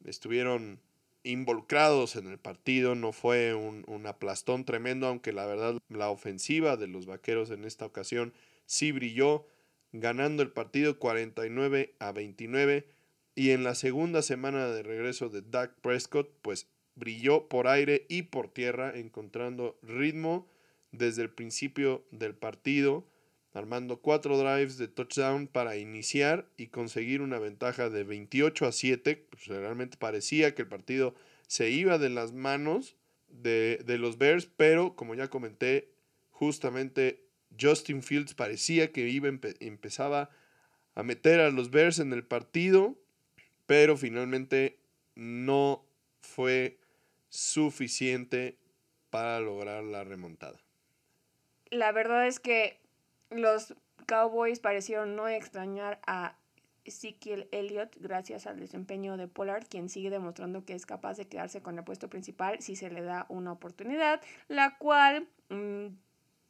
estuvieron involucrados en el partido, no fue un, un aplastón tremendo, aunque la verdad la ofensiva de los Vaqueros en esta ocasión sí brilló ganando el partido 49 a 29 y en la segunda semana de regreso de Dak Prescott pues brilló por aire y por tierra encontrando ritmo desde el principio del partido armando cuatro drives de touchdown para iniciar y conseguir una ventaja de 28 a 7 pues realmente parecía que el partido se iba de las manos de, de los Bears, pero como ya comenté, justamente Justin Fields parecía que iba, empezaba a meter a los Bears en el partido, pero finalmente no fue suficiente para lograr la remontada. La verdad es que los Cowboys parecieron no extrañar a Ezekiel Elliott gracias al desempeño de Pollard, quien sigue demostrando que es capaz de quedarse con el puesto principal si se le da una oportunidad, la cual mm,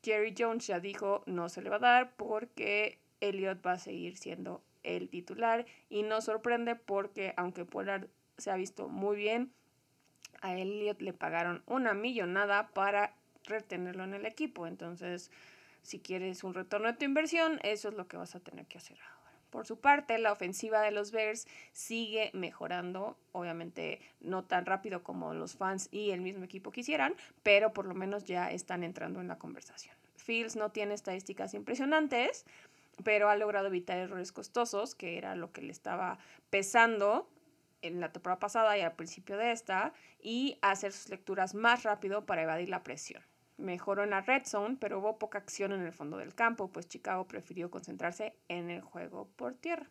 Jerry Jones ya dijo no se le va a dar porque Elliott va a seguir siendo el titular y no sorprende porque aunque Pollard se ha visto muy bien, a Elliott le pagaron una millonada para retenerlo en el equipo. Entonces, si quieres un retorno de tu inversión, eso es lo que vas a tener que hacer ahora. Por su parte, la ofensiva de los Bears sigue mejorando, obviamente no tan rápido como los fans y el mismo equipo quisieran, pero por lo menos ya están entrando en la conversación. Fields no tiene estadísticas impresionantes, pero ha logrado evitar errores costosos, que era lo que le estaba pesando en la temporada pasada y al principio de esta, y hacer sus lecturas más rápido para evadir la presión mejoró en la red zone, pero hubo poca acción en el fondo del campo, pues Chicago prefirió concentrarse en el juego por tierra.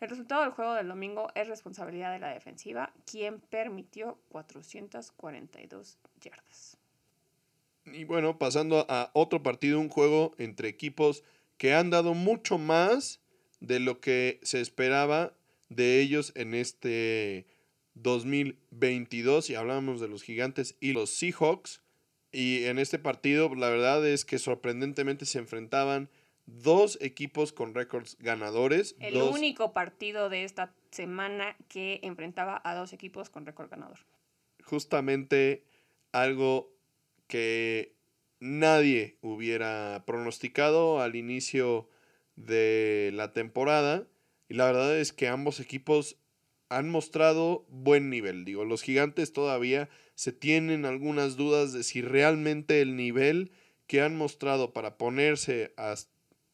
El resultado del juego del domingo es responsabilidad de la defensiva, quien permitió 442 yardas. Y bueno, pasando a otro partido, un juego entre equipos que han dado mucho más de lo que se esperaba de ellos en este 2022. Y hablamos de los gigantes y los Seahawks. Y en este partido, la verdad es que sorprendentemente se enfrentaban dos equipos con récords ganadores. El único partido de esta semana que enfrentaba a dos equipos con récord ganador. Justamente algo que nadie hubiera pronosticado al inicio de la temporada. Y la verdad es que ambos equipos han mostrado buen nivel. Digo, los gigantes todavía se tienen algunas dudas de si realmente el nivel que han mostrado para ponerse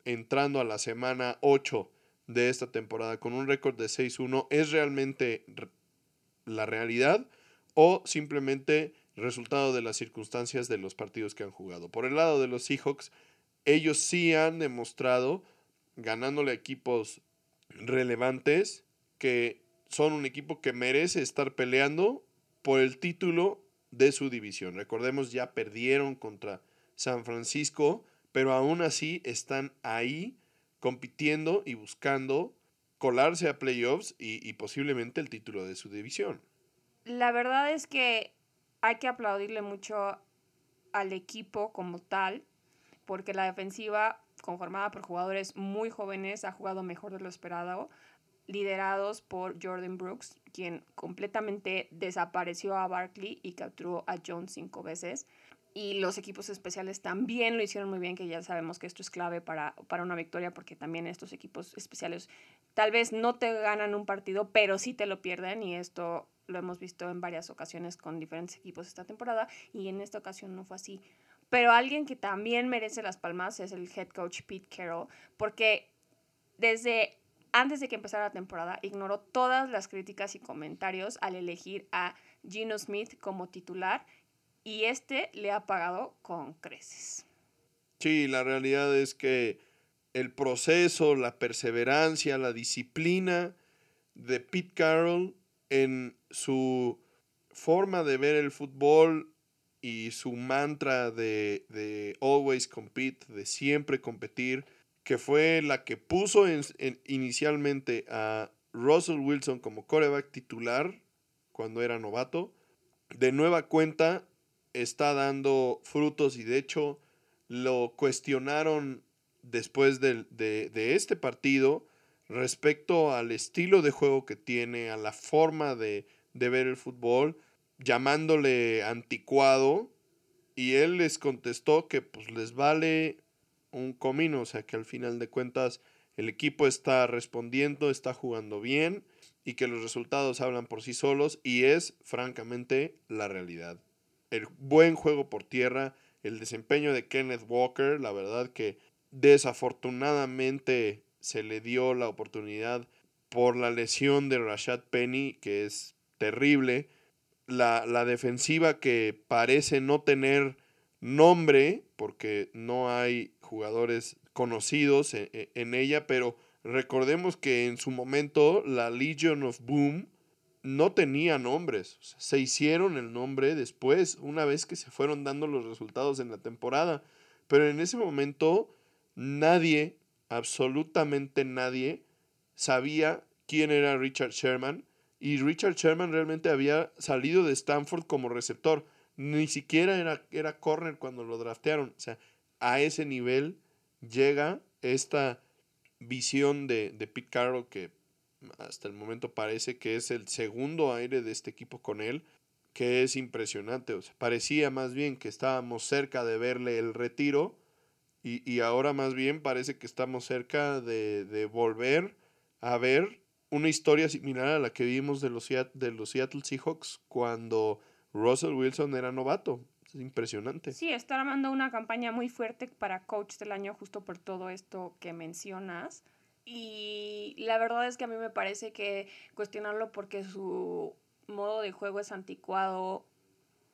entrando a la semana 8 de esta temporada con un récord de 6-1 es realmente la realidad o simplemente resultado de las circunstancias de los partidos que han jugado. Por el lado de los Seahawks, ellos sí han demostrado, ganándole equipos relevantes, que son un equipo que merece estar peleando por el título de su división. Recordemos, ya perdieron contra San Francisco, pero aún así están ahí compitiendo y buscando colarse a playoffs y, y posiblemente el título de su división. La verdad es que hay que aplaudirle mucho al equipo como tal, porque la defensiva conformada por jugadores muy jóvenes ha jugado mejor de lo esperado liderados por Jordan Brooks, quien completamente desapareció a Barkley y capturó a Jones cinco veces. Y los equipos especiales también lo hicieron muy bien, que ya sabemos que esto es clave para, para una victoria, porque también estos equipos especiales tal vez no te ganan un partido, pero sí te lo pierden, y esto lo hemos visto en varias ocasiones con diferentes equipos esta temporada, y en esta ocasión no fue así. Pero alguien que también merece las palmas es el head coach Pete Carroll, porque desde antes de que empezara la temporada, ignoró todas las críticas y comentarios al elegir a Gino Smith como titular y este le ha pagado con creces. Sí, la realidad es que el proceso, la perseverancia, la disciplina de Pete Carroll en su forma de ver el fútbol y su mantra de, de always compete, de siempre competir, que fue la que puso inicialmente a Russell Wilson como coreback titular cuando era novato. De nueva cuenta está dando frutos y de hecho lo cuestionaron después de, de, este partido respecto al estilo de juego que tiene, a la forma de, de ver el fútbol, llamándole anticuado. Y él les contestó que pues les vale un comino, o sea que al final de cuentas el equipo está respondiendo, está jugando bien y que los resultados hablan por sí solos y es francamente la realidad. El buen juego por tierra, el desempeño de Kenneth Walker, la verdad que desafortunadamente se le dio la oportunidad por la lesión de Rashad Penny, que es terrible. la, la defensiva que parece no tener nombre, porque no hay jugadores conocidos en, en, ella, pero recordemos que en su momento la Legion of Boom no tenía nombres. se hicieron el nombre después, una vez que se fueron dando los resultados en la temporada. Pero en ese momento nadie, absolutamente nadie, sabía quién era Richard Sherman. Y Richard Sherman realmente había salido de Stanford como receptor. Ni siquiera era, era corner cuando lo draftearon. O sea, a ese nivel llega esta visión de, de Pete Carroll que hasta el momento parece que es el segundo aire de este equipo con él, que es impresionante. O sea, parecía más bien que estábamos cerca de verle el retiro y, y ahora más bien parece que estamos cerca de, de, volver a ver una historia similar a la que vimos de los, de los Seattle Seahawks cuando Russell Wilson era novato. Es impresionante. Sí, está armando una campaña muy fuerte para coach del año justo por todo esto que mencionas. Y la verdad es que a mí me parece que cuestionarlo porque su modo de juego es anticuado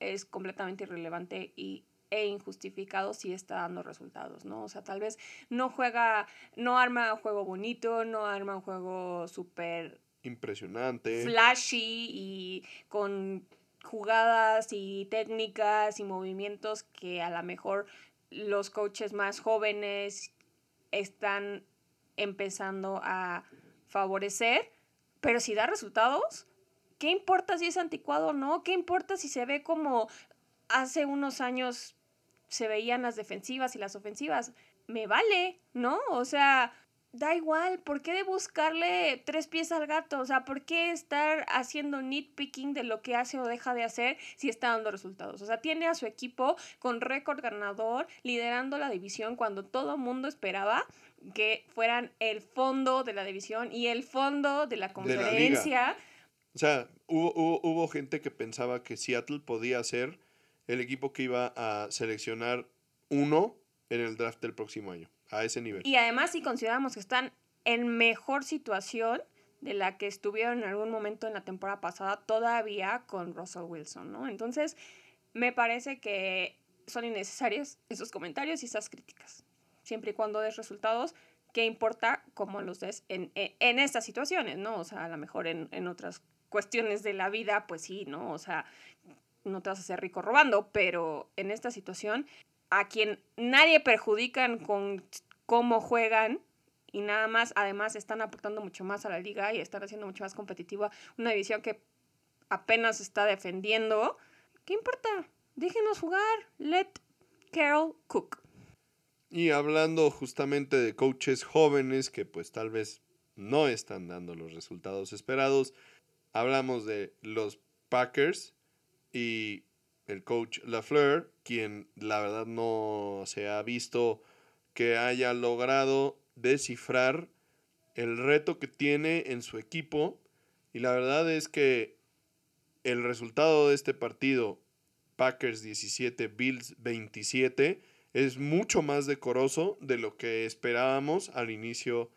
es completamente irrelevante y, e injustificado si está dando resultados, ¿no? O sea, tal vez no juega, no arma un juego bonito, no arma un juego súper... Impresionante. Flashy y con jugadas y técnicas y movimientos que a lo mejor los coaches más jóvenes están empezando a favorecer, pero si da resultados, ¿qué importa si es anticuado o no? ¿Qué importa si se ve como hace unos años se veían las defensivas y las ofensivas? Me vale, ¿no? O sea, da igual, ¿por qué de buscarle tres pies al gato? O sea, ¿por qué estar haciendo nitpicking de lo que hace o deja de hacer si está dando resultados? O sea, tiene a su equipo con récord ganador, liderando la división cuando todo mundo esperaba que fueran el fondo de la división y el fondo de la conferencia. o sea, hubo, hubo, hubo gente que pensaba que Seattle podía ser el equipo que iba a seleccionar uno en el draft del próximo año, a ese nivel. Y además, si consideramos que están en mejor situación de la que estuvieron en algún momento en la temporada pasada, todavía con Russell Wilson, ¿no? Entonces, me parece que son innecesarios esos comentarios y esas críticas siempre y cuando des resultados, ¿qué importa cómo los des en, en, estas situaciones, ¿no? O sea, a lo mejor en, en, otras cuestiones de la vida, pues sí, ¿no? O sea, no te vas a hacer rico robando, pero en esta situación, a quien nadie perjudican con cómo juegan y nada más, además están aportando mucho más a la liga y están haciendo mucho más competitiva una división que apenas está defendiendo, ¿qué importa? Déjenos jugar. Let Carol cook. Y hablando justamente de coaches jóvenes que pues tal vez no están dando los resultados esperados, hablamos de los Packers y el coach Lafleur, quien la verdad no se ha visto que haya logrado descifrar el reto que tiene en su equipo. Y la verdad es que el resultado de este partido, Packers 17, Bills 27, es mucho más decoroso de lo que esperábamos al inicio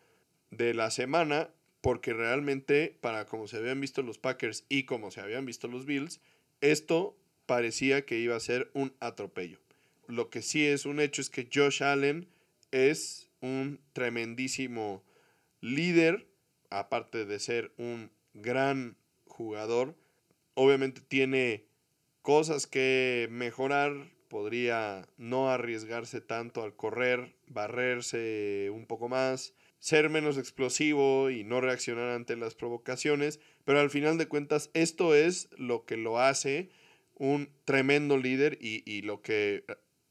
de la semana, porque realmente, para como se habían visto los Packers y como se habían visto los Bills, esto parecía que iba a ser un atropello. Lo que sí es un hecho es que Josh Allen es un tremendísimo líder, aparte de ser un gran jugador. Obviamente tiene cosas que mejorar, podría no arriesgarse tanto al correr, barrerse un poco más, ser menos explosivo y no reaccionar ante las provocaciones, pero al final de cuentas esto es lo que lo hace un tremendo líder y, lo que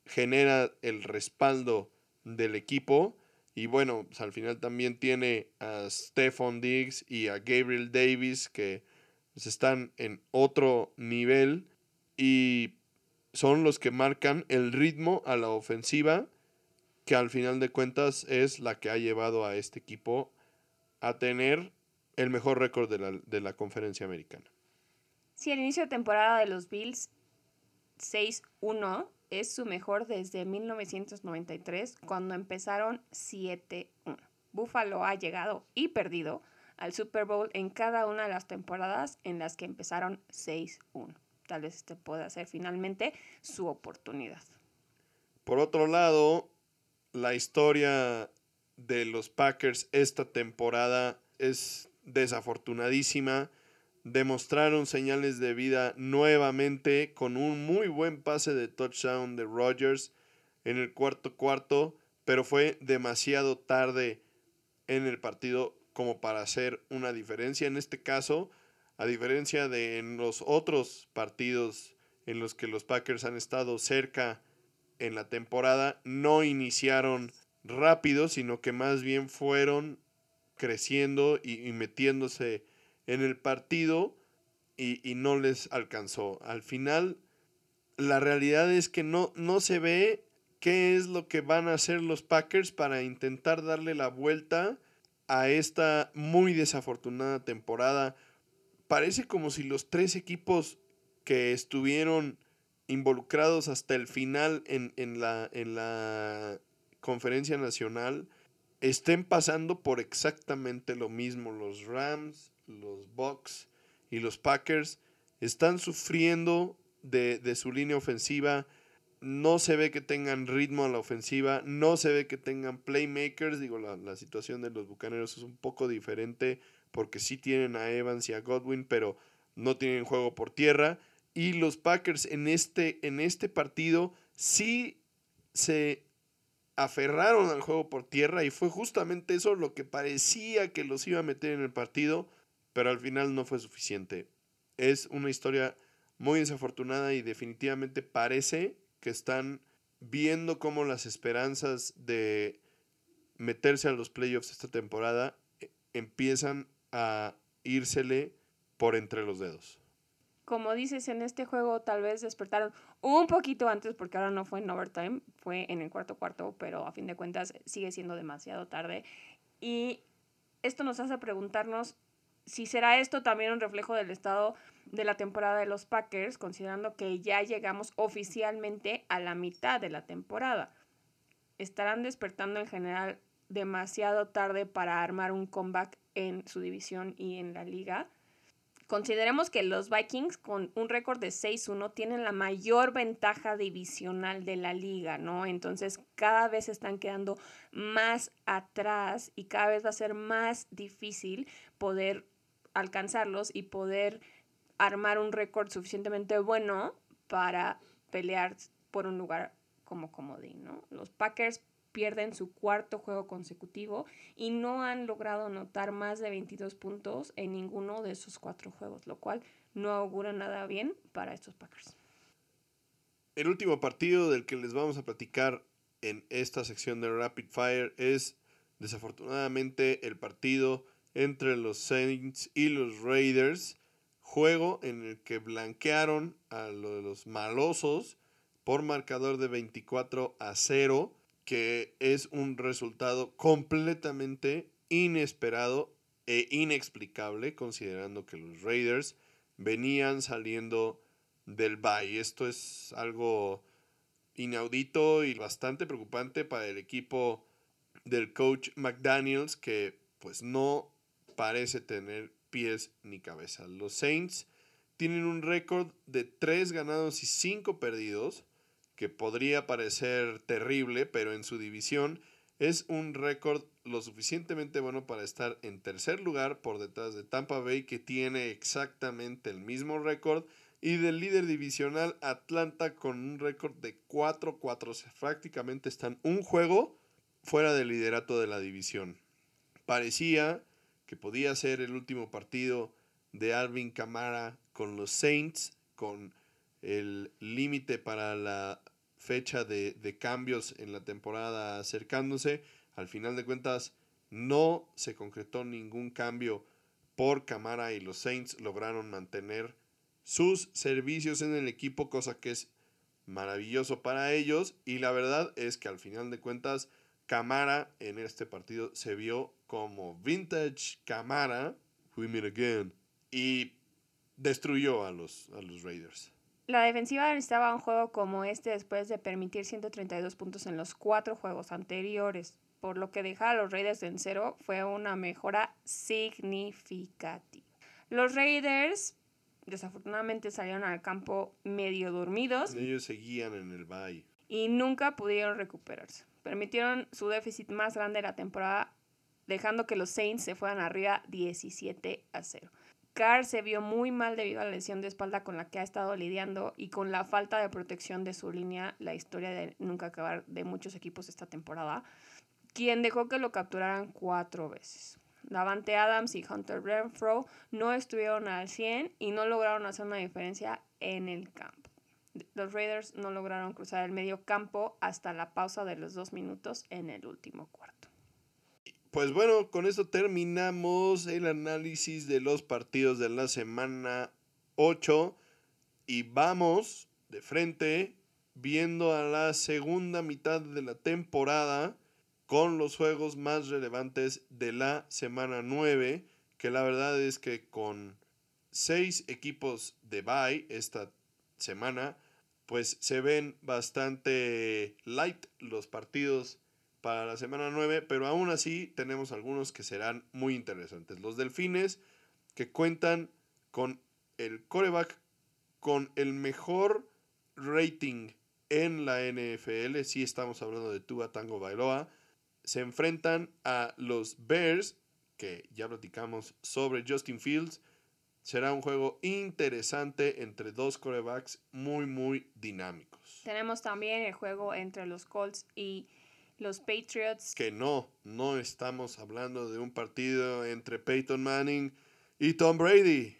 genera el respaldo del equipo. Y bueno, pues, al final también tiene a Stephon Diggs y a Gabriel Davis que pues, están en otro nivel. Y son los que marcan el ritmo a la ofensiva, que al final de cuentas es la que ha llevado a este equipo a tener el mejor récord de la, de la conferencia americana. Sí, el inicio de temporada de los Bills 6-1 es su mejor desde 1993, cuando empezaron 7-1. Buffalo ha llegado y perdido al Super Bowl en cada una de las temporadas en las que empezaron 6-1. tal vez este pueda ser finalmente su oportunidad. Por otro lado, la historia de los Packers esta temporada es desafortunadísima. Demostraron señales de vida nuevamente con un muy buen pase de touchdown de Rodgers en el cuarto cuarto, pero fue demasiado tarde en el partido como para hacer una diferencia. En este caso, a diferencia de en los otros partidos en los que los Packers han estado cerca en la temporada, no iniciaron rápido, sino que más bien fueron creciendo y, metiéndose en el partido y, y, no les alcanzó. Al final, la realidad es que no, no se ve qué es lo que van a hacer los Packers para intentar darle la vuelta a esta muy desafortunada temporada. Parece como si los tres equipos que estuvieron involucrados hasta el final en, la, en la conferencia nacional estén pasando por exactamente lo mismo. Los Rams, los Bucks y los Packers están sufriendo de, de su línea ofensiva no se ve que tengan ritmo a la ofensiva, no se ve que tengan playmakers. Digo, la, situación de los Bucaneros es un poco diferente porque sí tienen a Evans y a Godwin, pero no tienen juego por tierra. Y los Packers en este, en este partido sí se aferraron al juego por tierra y fue justamente eso lo que parecía que los iba a meter en el partido, pero al final no fue suficiente. Es una historia muy desafortunada y definitivamente parece que están viendo cómo las esperanzas de meterse a los playoffs esta temporada eh, empiezan a írsele por entre los dedos. Como dices, en este juego tal vez despertaron un poquito antes porque ahora no fue en overtime, fue en el cuarto cuarto, pero a fin de cuentas sigue siendo demasiado tarde. Y esto nos hace preguntarnos si será esto también un reflejo del estado de la temporada de los Packers, considerando que ya llegamos oficialmente a la mitad de la temporada. Estarán despertando en general demasiado tarde para armar un comeback en su división y en la liga. Consideremos que los Vikings con un récord de 6-1 tienen la mayor ventaja divisional de la liga, ¿no? Entonces cada vez están quedando más atrás y cada vez va a ser más difícil poder alcanzarlos y poder armar un récord suficientemente bueno para pelear por un lugar como comodín, ¿no? Los Packers pierden su cuarto juego consecutivo y no han logrado anotar más de 22 puntos en ninguno de esos cuatro juegos, lo cual no augura nada bien para estos Packers. El último partido del que les vamos a platicar en esta sección de Rapid Fire es desafortunadamente el partido entre los Saints y los Raiders, juego en el que blanquearon a los malosos por marcador de 24 a 0, que es un resultado completamente inesperado e inexplicable, considerando que los Raiders venían saliendo del bye. Esto es algo inaudito y bastante preocupante para el equipo del coach McDaniels, que pues no parece tener pies ni cabeza. Los Saints tienen un récord de 3 ganados y 5 perdidos, que podría parecer terrible, pero en su división es un récord lo suficientemente bueno para estar en tercer lugar por detrás de Tampa Bay, que tiene exactamente el mismo récord, y del líder divisional Atlanta con un récord de 4-4. Prácticamente están un juego fuera del liderato de la división. Parecía que podía ser el último partido de Alvin Kamara con los Saints, con el límite para la fecha de, de, cambios en la temporada acercándose. Al final de cuentas, no se concretó ningún cambio por Camara y los Saints lograron mantener sus servicios en el equipo, cosa que es maravilloso para ellos. Y la verdad es que al final de cuentas, Camara en este partido se vio como Vintage Camara, We Meet Again, y destruyó a los, a los Raiders. La defensiva necesitaba un juego como este después de permitir 132 puntos en los cuatro juegos anteriores, por lo que dejar a los Raiders en cero fue una mejora significativa. Los Raiders desafortunadamente salieron al campo medio dormidos. Ellos seguían en el. Y nunca pudieron recuperarse. Permitieron su déficit más grande de la temporada, dejando que los Saints se fueran arriba 17 a 0. Carr se vio muy mal debido a la lesión de espalda con la que ha estado lidiando y con la falta de protección de su línea, la historia de nunca acabar de muchos equipos esta temporada, quien dejó que lo capturaran cuatro veces. Davante Adams y Hunter Renfro no estuvieron al 100 y no lograron hacer una diferencia en el campo. Los Raiders no lograron cruzar el medio campo hasta la pausa de los dos minutos en el último cuarto. Pues bueno, con esto terminamos el análisis de los partidos de la semana 8 y vamos de frente viendo a la segunda mitad de la temporada con los juegos más relevantes de la semana 9, que la verdad es que con seis equipos de bye esta semana, pues se ven bastante light los partidos para la semana 9, pero aún así tenemos algunos que serán muy interesantes. Los delfines que cuentan con el coreback con el mejor rating en la NFL, si estamos hablando de Tua Tango Bailoa, se enfrentan a los Bears, que ya platicamos sobre Justin Fields. Será un juego interesante entre dos corebacks muy, muy dinámicos. Tenemos también el juego entre los Colts y los Patriots. Que no, no estamos hablando de un partido entre Peyton Manning y Tom Brady.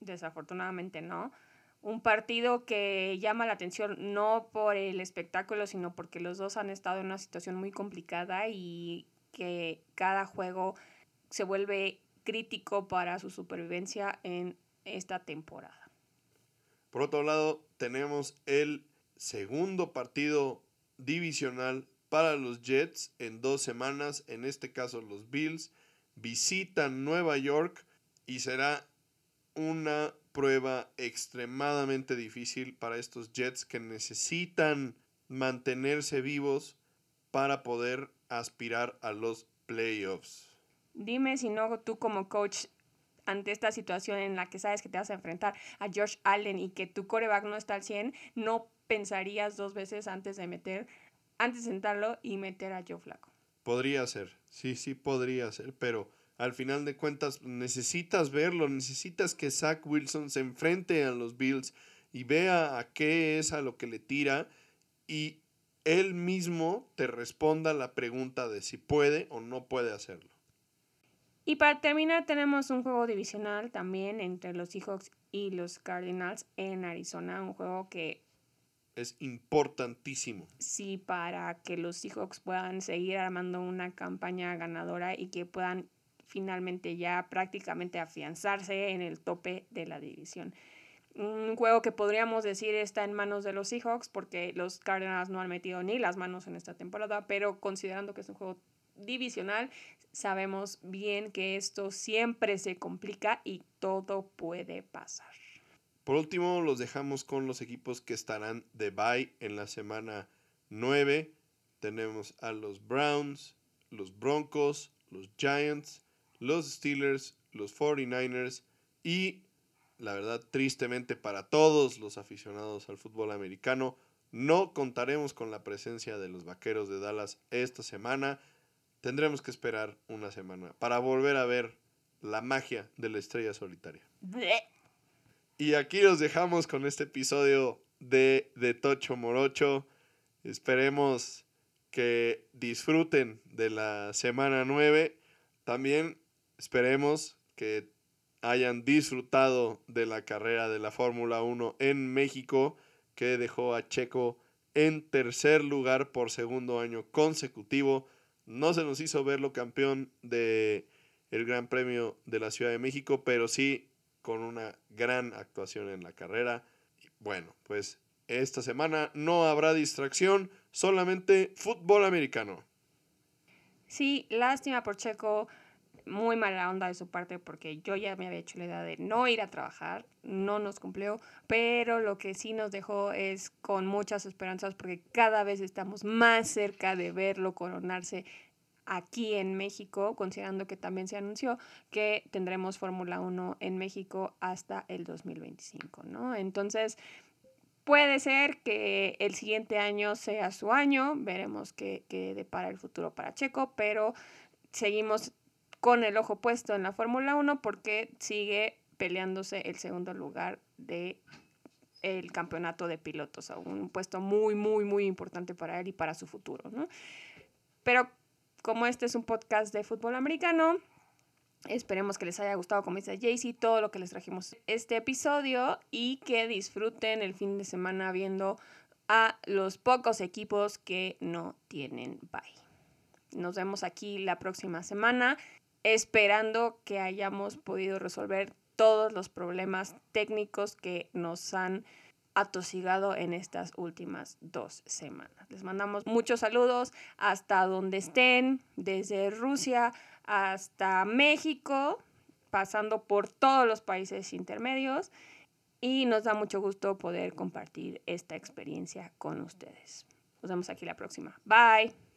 Desafortunadamente no un partido que llama la atención no por el espectáculo, sino porque los dos han estado en una situación muy complicada y que cada juego se vuelve crítico para su supervivencia en esta temporada. Por otro lado, tenemos el segundo partido divisional para los Jets en dos semanas. En este caso, los Bills visitan Nueva York y será una prueba extremadamente difícil para estos Jets que necesitan mantenerse vivos para poder aspirar a los playoffs. Dime si no tú como coach ante esta situación en la que sabes que te vas a enfrentar a Josh Allen y que tu coreback no está al 100, no pensarías dos veces antes de meter, antes de sentarlo y meter a Joe Flaco. Podría ser, sí, sí podría ser, pero al final de cuentas necesitas verlo, necesitas que Zach Wilson se enfrente a los Bills y vea a qué es a lo que le tira y él mismo te responda la pregunta de si puede o no puede hacerlo. Y para terminar tenemos un juego divisional también entre los Seahawks y los Cardinals en Arizona, un juego que es importantísimo. Sí, para que los Seahawks puedan seguir armando una campaña ganadora y que puedan finalmente ya prácticamente afianzarse en el tope de la división. Un juego que podríamos decir está en manos de los Seahawks porque los Cardinals no han metido ni las manos en esta temporada, pero considerando que es un juego divisional, sabemos bien que esto siempre se complica y todo puede pasar. Por último, los dejamos con los equipos que estarán de bye en la semana 9. Tenemos a los Browns, los Broncos, los Giants, los Steelers, los 49ers y, la verdad, tristemente para todos los aficionados al fútbol americano, no contaremos con la presencia de los Vaqueros de Dallas esta semana. Tendremos que esperar una semana para volver a ver la magia de la estrella solitaria. Y aquí los dejamos con este episodio de, de Tocho Morocho. Esperemos que disfruten de la semana 9. También Esperemos que hayan disfrutado de la carrera de la Fórmula 1 en México, que dejó a Checo en tercer lugar por segundo año consecutivo. No se nos hizo verlo campeón de Gran Premio de la Ciudad de México, pero sí con una gran actuación en la carrera. Bueno, pues esta semana no habrá distracción, solamente fútbol americano. Sí, lástima por Checo muy mala onda de su parte porque yo ya me había hecho la idea de no ir a trabajar, no nos cumplió, pero lo que sí nos dejó es con muchas esperanzas porque cada vez estamos más cerca de verlo coronarse aquí en México, considerando que también se anunció que tendremos Fórmula 1 en México hasta el 2025, ¿no? Entonces, puede ser que el siguiente año sea su año, veremos qué, qué depara el futuro para Checo, pero seguimos con el ojo puesto en la Fórmula 1 porque sigue peleándose el segundo lugar de el campeonato de pilotos, un puesto muy, muy, muy importante para él y para su futuro, ¿no? Pero como este es un podcast de fútbol americano, esperemos que les haya gustado, como dice Jaycee, todo lo que les trajimos este episodio y que disfruten el fin de semana viendo a los pocos equipos que no tienen bye. Nos vemos aquí la próxima semana, esperando que hayamos podido resolver todos los problemas técnicos que nos han atosigado en estas últimas dos semanas. Les mandamos muchos saludos hasta donde estén, desde Rusia hasta México, pasando por todos los países intermedios y nos da mucho gusto poder compartir esta experiencia con ustedes. Nos vemos aquí la próxima. Bye.